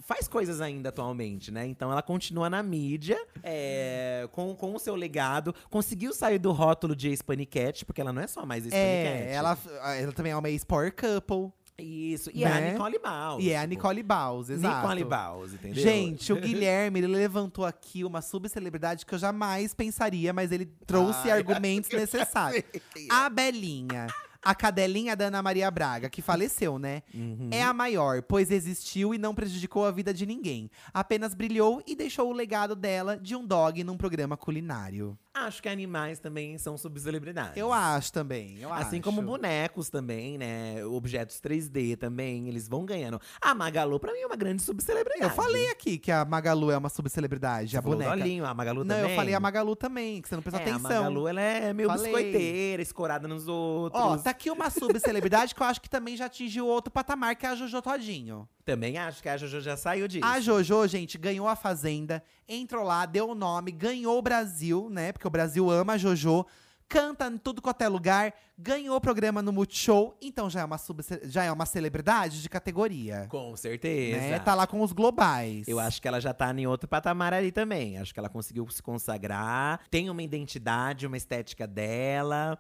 faz coisas ainda atualmente, né? Então ela continua na mídia, é, com, com o seu legado. Conseguiu sair do rótulo de ex-paniquete, porque ela não é só mais ex-paniquete. É, ela, ela também é uma ex-power couple. Isso, e é a Né? Nicole Baus. E é a tipo, Nicole Baus, exato. Nicole Baus, entendeu? Gente, o [LAUGHS] Guilherme, ele levantou aqui uma subcelebridade que eu jamais pensaria, mas ele trouxe [LAUGHS] Ai, argumentos necessários. A Belinha, a cadelinha da Ana Maria Braga, que faleceu, né? Uhum. É a maior, pois existiu e não prejudicou a vida de ninguém. Apenas brilhou e deixou o legado dela de um dog num programa culinário. Acho que animais também são subcelebridades. Eu acho também, eu Assim acho. como bonecos também, né? Objetos 3D também, eles vão ganhando. A Magalu, pra mim, é uma grande subcelebridade. Eu falei aqui que a Magalu é uma subcelebridade, a boneca. Olhinho, a Magalu Não, também. eu falei a Magalu também, que você não prestou é, atenção. A Magalu, ela é meio Falei. biscoiteira, escorada nos outros. Ó, tá aqui uma subcelebridade que eu acho que também já atingiu outro patamar, que é a Jojo Todinho. Também acho que a Jojo já saiu disso. A Jojo, gente, ganhou a Fazenda, entrou lá, deu o nome, ganhou o Brasil, né? Porque o Brasil ama a Jojo. Canta em tudo quanto é lugar, ganhou o programa no Multishow, então já é uma, subce- já é uma celebridade de categoria. Com certeza. Né? Tá lá com os globais. Eu acho que ela já tá em outro patamar ali também. Acho que ela conseguiu se consagrar, tem uma identidade, uma estética dela.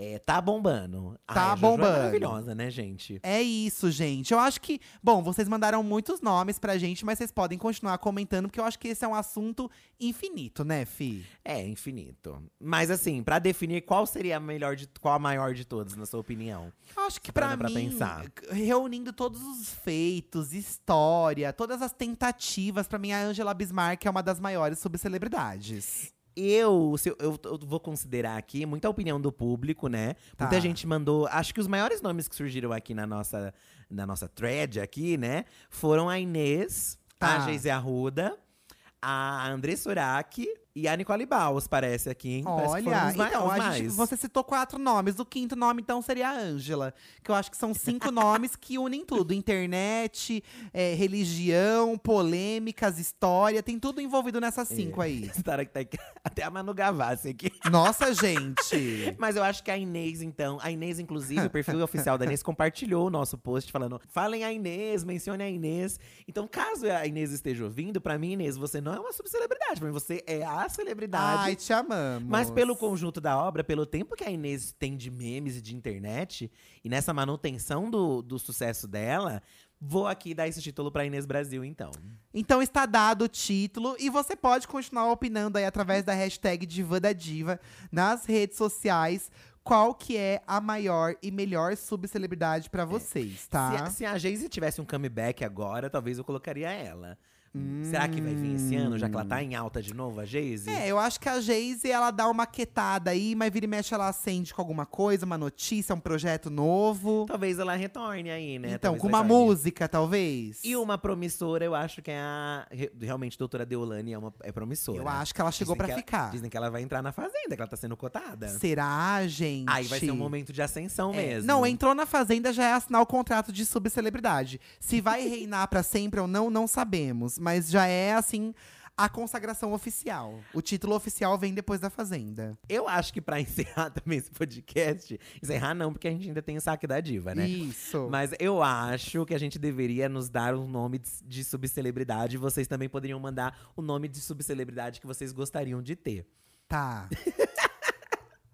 É, tá bombando. Tá Ai, a Jojo bombando. É maravilhosa, né, gente? É isso, gente. Eu acho que. Bom, vocês mandaram muitos nomes pra gente, mas vocês podem continuar comentando, porque eu acho que esse é um assunto infinito, né, Fi? É, infinito. Mas assim, pra definir qual seria a melhor de qual a maior de todas, na sua opinião? Eu acho que pra mim, pensar. reunindo todos os feitos, história, todas as tentativas, pra mim a Angela Bismarck é uma das maiores subcelebridades. Eu, se eu, eu, eu vou considerar aqui muita opinião do público, né? Tá. Muita gente mandou. Acho que os maiores nomes que surgiram aqui na nossa, na nossa thread aqui, né? Foram a Inês, Tá. a Geise Arruda, a André Surak e a Nicole Baus, parece aqui, hein? Olha, então, a gente, você citou quatro nomes. O quinto nome, então, seria a Ângela. Que eu acho que são cinco [LAUGHS] nomes que unem tudo: internet, é, religião, polêmicas, história. Tem tudo envolvido nessas cinco aí. [LAUGHS] Tá- [LAUGHS] Até a Manu Gavassi aqui. Nossa, gente! Mas eu acho que a Inês, então. A Inês, inclusive, o perfil oficial da Inês compartilhou o nosso post falando: falem a Inês, mencione a Inês. Então, caso a Inês esteja ouvindo, pra mim, Inês, você não é uma subcelebridade. Pra mim, você é a celebridade. Ai, te amamos. Mas pelo conjunto da obra, pelo tempo que a Inês tem de memes e de internet, e nessa manutenção do, do sucesso dela, vou aqui dar esse título pra Inês Brasil, então. Então está dado o título e você pode continuar opinando aí através da hashtag Diva da Diva nas redes sociais. Qual que é a maior e melhor subcelebridade pra vocês, Se, tá? a- se a Geise tivesse um comeback agora, talvez eu colocaria ela. Será que vai vir esse ano, já que ela tá em alta de novo, a Geise? É, eu acho que a Geise, ela dá uma quietada aí, mas vira e mexe ela acende com alguma coisa, uma notícia, um projeto novo. Talvez ela retorne aí, né? então, Talvez com uma música, talvez. E uma promissora, eu acho que é a. re- Realmente, a doutora Deolane é, uma, é promissora. Eu acho que ela chegou ela- ficar. Dizem que ela vai entrar na Fazenda, que ela tá sendo cotada. Será, gente? Aí vai ser um momento de ascensão É, mesmo. Não, entrou na Fazenda já é assinar o contrato de subcelebridade. Se vai reinar pra sempre ou não, não sabemos. Mas já é, assim, a consagração oficial. O título oficial vem depois da Fazenda. Eu acho que pra [LAUGHS] encerrar também esse podcast. Encerrar não, porque a gente ainda tem o saque da diva, né? Isso. Mas eu acho que a gente deveria nos dar um nome de, de subcelebridade. Vocês também poderiam mandar o nome de subcelebridade que vocês gostariam de ter. Tá. [LAUGHS]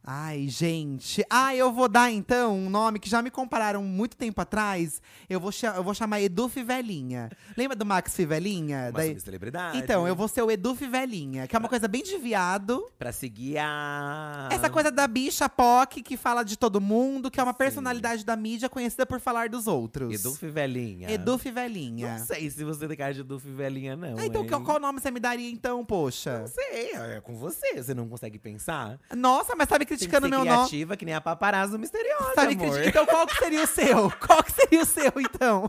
Ai, gente. Ah, eu vou dar então um nome que já me compararam muito tempo atrás. Eu vou, eu vou chamar Edu Fivelinha. Lembra do Max Fivelinha? Uma Daí- subcelebridade. Então, eu vou ser o Edu Fivelinha, que é uma coisa bem de viado. Pra seguir a. Essa coisa da bicha POC que fala de todo mundo, que é uma personalidade da mídia conhecida por falar dos outros. Edu Fivelinha. Edu Fivelinha. Não sei se você tem cara de Edu Fivelinha, não. Ah, então, hein? qual, nome você me daria então, poxa? Não sei, é com você. Você não consegue pensar? Nossa, mas Tem que criticando meu nome. criativa, que nem a paparazzo misteriosa, Tá me amor. criticando. Então, qual que seria o seu? [LAUGHS] Qual que seria o seu, então?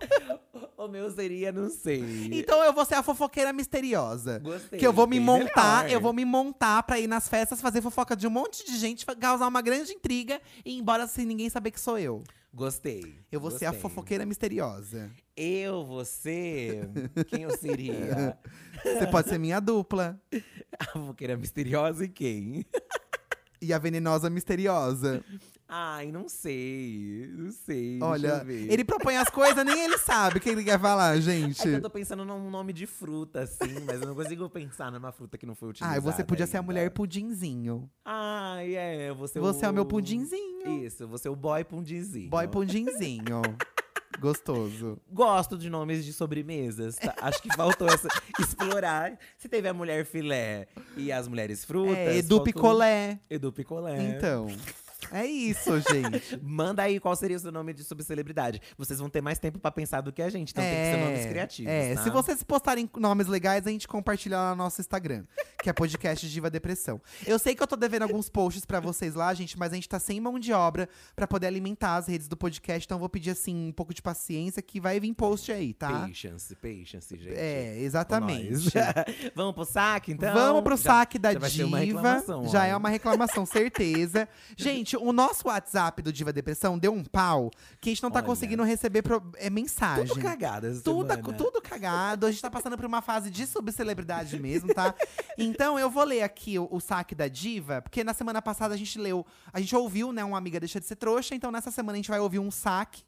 O meu seria, não sei. Então eu vou ser a fofoqueira misteriosa. Gostei. Que eu vou me bem montar, melhor. eu vou me montar pra ir nas festas, fazer fofoca de um monte de gente, fa- causar uma grande intriga e ir embora sem ninguém saber que sou eu. Gostei. Eu vou ser a gostei. fofoqueira misteriosa. Eu, você. Quem eu seria? [LAUGHS] Você pode ser minha dupla. [LAUGHS] a fofoqueira misteriosa e quem? E a venenosa misteriosa. Ai, não sei. Não sei. Olha, ele propõe as coisas, nem ele sabe o que ele quer falar, É gente. que eu tô pensando num nome de fruta, assim, mas eu não consigo pensar numa fruta que não foi utilizada. Ah, você podia ser a ainda. mulher pudinzinho. Ai, é, você Você é o meu pudinzinho. Isso, você é o boy pudinzinho. Boy pudinzinho. [LAUGHS] Gostoso. Gosto de nomes de sobremesas, tá? Acho que faltou essa [LAUGHS] explorar. Se teve a mulher filé e as mulheres frutas. É, Edu faltou- Picolé. Edu Picolé. Então. É isso, gente. [LAUGHS] Manda aí qual seria o seu nome de subcelebridade. Vocês vão ter mais tempo pra pensar do que a gente, então tem que ser nomes criativos. É, tá? se vocês postarem nomes legais, a gente compartilha lá no nosso Instagram, que é podcast Diva Depressão. Eu sei que eu tô devendo alguns posts pra vocês lá, gente, mas a gente tá sem mão de obra pra poder alimentar as redes do podcast, então eu vou pedir assim um pouco de paciência que vai vir post aí, tá? Patience, patience, gente. É, exatamente. [LAUGHS] Vamos pro saque, então? Vamos pro Já- saque da já diva. reclamação, já ó. é uma reclamação, certeza. [LAUGHS] Gente, o nosso WhatsApp do Diva Depressão deu um pau que a gente não tá Olha. conseguindo receber pro- é, mensagem. Tudo cagada essa Tudo, semana. tudo cagado. A gente tá passando por uma fase de subcelebridade mesmo, tá? [LAUGHS] Então eu vou ler aqui o, o saque da diva, porque na semana passada a gente leu, a gente ouviu, né, uma amiga deixa de ser trouxa, então nessa semana a gente vai ouvir um saque.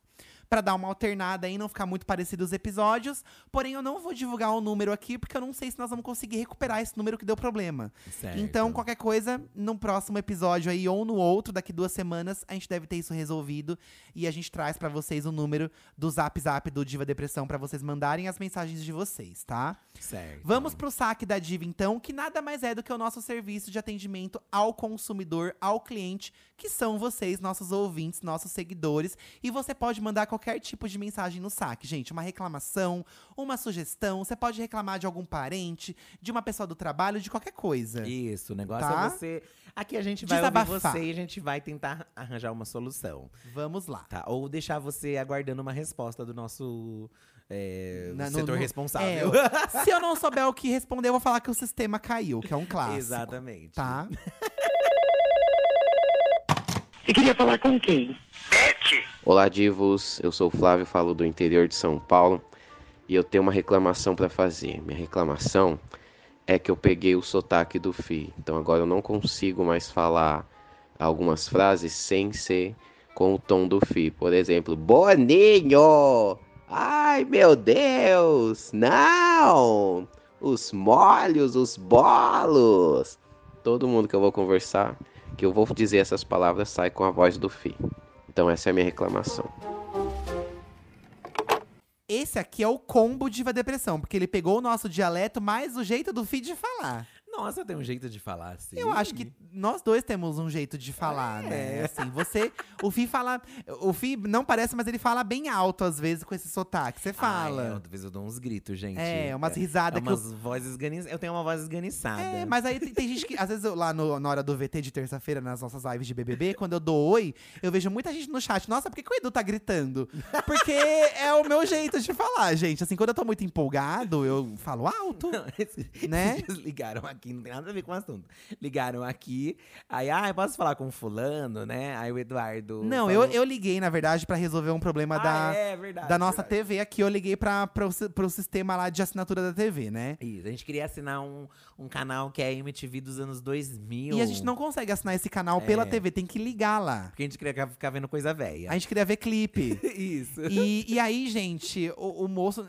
Pra dar uma alternada aí, não ficar muito parecido os episódios. Porém, eu não vou divulgar o número aqui, porque eu não sei se nós vamos conseguir recuperar esse número que deu problema. Certo. Então, qualquer coisa, no próximo episódio aí, ou no outro, daqui duas semanas, a gente deve ter isso resolvido. E a gente traz pra vocês o número do Zap Zap do Diva Depressão pra vocês mandarem as mensagens de vocês, tá? Certo. Vamos pro saque da Diva, então, que nada mais é do que o nosso serviço de atendimento ao consumidor, ao cliente, que são vocês, nossos ouvintes, nossos seguidores. E você pode mandar qualquer tipo de mensagem no saque, gente. Uma reclamação, uma sugestão. Você pode reclamar de algum parente, de uma pessoa do trabalho, de qualquer coisa. Isso, o negócio Tá? é você. Aqui a gente vai Desabafar. ouvir você e a gente vai tentar arranjar uma solução, Vamos lá. tá? Ou deixar você aguardando uma resposta do nosso é, Na- no- setor no- responsável. É, [LAUGHS] se eu não souber o que responder, eu vou falar que o sistema caiu, que é um clássico. Exatamente. Tá? Você queria falar com quem? Olá, divos. Eu sou o Flávio, falo do interior de São Paulo e eu tenho uma reclamação para fazer. Minha reclamação é que eu peguei o sotaque do Fi. Então agora eu não consigo mais falar algumas frases sem ser com o tom do Fi. Por exemplo, Boninho! Ai, meu Deus! Não! Os molhos, os bolos! Todo mundo que eu vou conversar, que eu vou dizer essas palavras, sai com a voz do Fi. Então essa é a minha reclamação. Esse aqui é o combo Diva Depressão, porque ele pegou o nosso dialeto mais o jeito do Fi de falar. Nossa, tem um jeito de falar assim. Eu acho que nós dois temos um jeito de falar, né? É. Assim, você. O Fi fala. O Fi não parece, mas ele fala bem alto às vezes com esse sotaque. Você Ah, é, fala. às vezes eu dou uns gritos, gente. É, umas risadas é que eu- umas vozes esganiçadas. Eu tenho uma voz esganiçada. É, mas aí tem, tem gente que, às vezes, eu, lá no- na hora do VT de terça-feira, nas nossas lives de BBB, quando eu dou oi, eu vejo muita gente no chat. Nossa, por que, que o Edu tá gritando? Porque é o meu jeito de falar, gente. Assim, quando eu tô muito empolgado, eu falo alto. [LAUGHS] Esses Né? dias ligaram aqui, não tem nada a ver com o assunto. Ligaram aqui, aí, ah, posso falar com fulano, né? Aí o Eduardo. Não, falou- eu, eu liguei, na verdade, pra resolver um problema Ah, da, é, verdade, da nossa verdade. TV aqui. Eu liguei pra, pro, si- pro sistema lá de assinatura da TV, né? Isso, a gente queria assinar um, um canal que é MTV dos anos 2000. E a gente não consegue assinar esse canal pela É. TV, tem que ligar lá. Porque a gente queria ficar vendo coisa velha. A gente queria ver clipe. [LAUGHS] Isso. E, e aí, gente, o, o moço,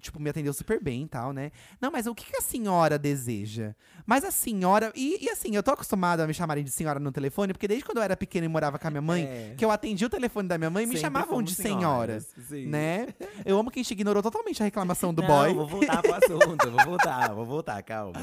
tipo, me atendeu super bem e tal, né? Não, mas o que, que a senhora deseja? Mas a senhora. E, e assim, eu tô acostumada a me chamarem de senhora no telefone, porque desde quando eu era pequena e morava com a minha mãe, É. que eu atendi o telefone da minha mãe, me Sempre chamavam fomos de senhora. sim. Né? Eu amo quem chega ignorou totalmente a reclamação do Não, boy. vou voltar pro assunto, vou voltar, vou voltar, calma.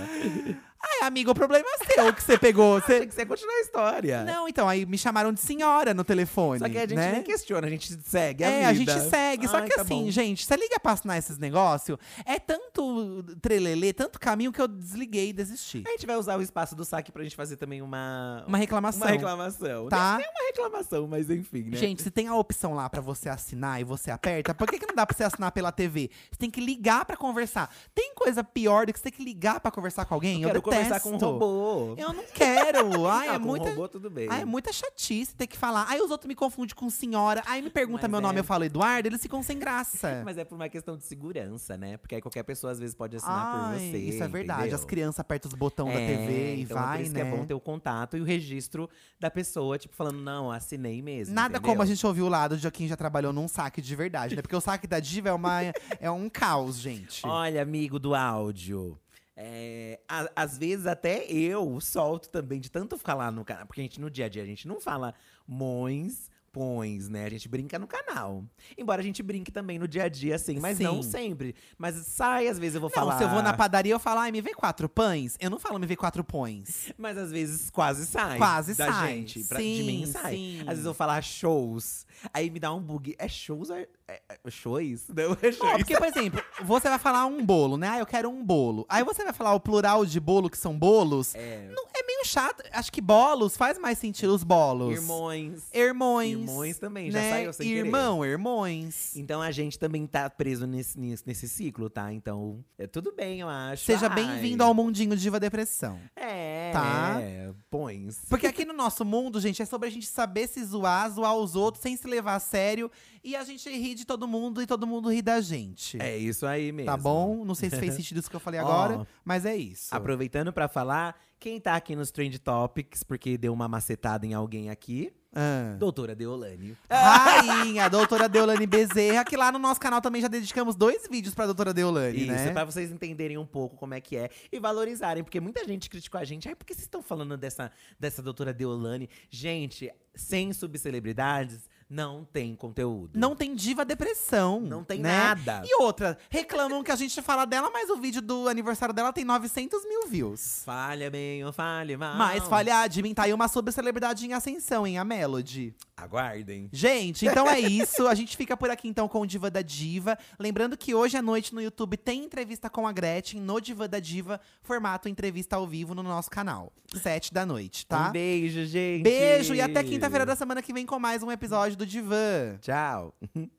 Ai, amigo, o problema é seu que você pegou. [LAUGHS] Você... Achei que você ia continuar a história. Não, então, aí me chamaram de senhora no telefone. Só que a gente né? nem questiona, a gente segue a É, vida. a gente segue. Só Ai, que tá assim, bom. gente, você liga pra assinar esses negócios, é tanto trelelê, tanto caminho que eu desliguei e desisti. A gente vai usar o espaço do saque pra gente fazer também uma… Uma reclamação. Uma reclamação. Tá? Nem é uma reclamação, mas enfim, né? Gente, se tem a opção lá pra você assinar e você aperta, por que, que não dá pra você assinar pela TV? Você tem que ligar pra conversar. Tem coisa pior do que você ter que ligar pra conversar com alguém? eu detesto. Conversar com um robô. Eu não quero. [LAUGHS] Ai, Ah, é muita. robô tudo bem. Ai, é muita chatice ter que falar. Aí os outros me confundem com senhora. Aí me pergunta Mas meu é. nome, eu falo Eduardo, eles ficam sem graça. [LAUGHS] Mas é por uma questão de segurança, né? Porque aí qualquer pessoa às vezes pode assinar por Ai, você. Isso é verdade. entendeu? As crianças apertam os botões da É, TV e então é por vai, isso né? é bom ter o contato e o registro da pessoa, tipo, falando, não, assinei mesmo. Nada entendeu? como a gente ouviu lá do quem já trabalhou num saque de verdade, né? Porque o saque da diva é, uma, [LAUGHS] é um caos, gente. Olha, amigo do áudio. É, a- às vezes até eu solto também de tanto lá no canal. Porque a gente no dia a dia a gente não fala mões, pões, né? A gente brinca no canal. Embora a gente brinque também no dia a dia, assim, mas não Sim. sempre. Mas sai, às vezes eu vou Não, falar. se eu vou na padaria, eu falo, ai, me vê quatro pães. Eu não falo, me vê quatro pães. Mas às vezes quase sai. Quase da sai. gente. Pra, de Sim, mim sai. sim. Às vezes eu vou falar shows. Aí me dá um bug. É shows é, é, é shows? [LAUGHS] Não, é shows. Ó, porque, por exemplo, você vai falar um bolo, né? Ah, eu quero um bolo. Aí você vai falar o plural de bolo, que são bolos. É. Não, chato. Acho que bolos faz mais sentido, os bolos. Irmões. Irmões. Irmões também, já né? saiu sem querer. Irmão, irmões. Então a gente também tá preso nesse, nesse, nesse ciclo, tá? Então, é tudo bem, eu acho. Seja bem-vindo ao mundinho Diva Depressão. É, Tá? é, pões. Porque aqui no nosso mundo, gente, é sobre a gente saber se zoar, zoar os outros sem se levar a sério. E a gente ri de todo mundo e todo mundo ri da gente. É isso aí mesmo. Tá bom? Não sei se fez [LAUGHS] sentido isso que eu falei agora, mas é isso. Aproveitando pra falar, quem tá aqui nos Trend Topics, porque deu uma macetada em alguém aqui, Ah. doutora Deolane. Rainha, doutora Deolane Bezerra, que lá no nosso canal também já dedicamos dois vídeos pra doutora Deolane, Isso, né? pra vocês entenderem um pouco como é que é e valorizarem, porque muita gente criticou a gente. Ai, por que vocês estão falando dessa, dessa doutora Deolane? Gente, sem subcelebridades, não tem conteúdo. Não tem diva depressão. Não tem né? nada. E outra, reclamam que a gente fala dela, mas o vídeo do aniversário dela tem 900 mil views. Falha bem ou falha mal. Mas falha de mim, tá aí uma subcelebridade em ascensão, hein? A Melody. Aguardem. Gente, então é isso. A gente fica por aqui então com o Diva da Diva. Lembrando que hoje à noite no YouTube tem entrevista com a Gretchen no Diva da Diva, formato entrevista ao vivo no nosso canal. Sete da noite, tá? Um beijo, gente. Beijo e até quinta-feira da semana que vem com mais um episódio do Divã. Tchau. [LAUGHS]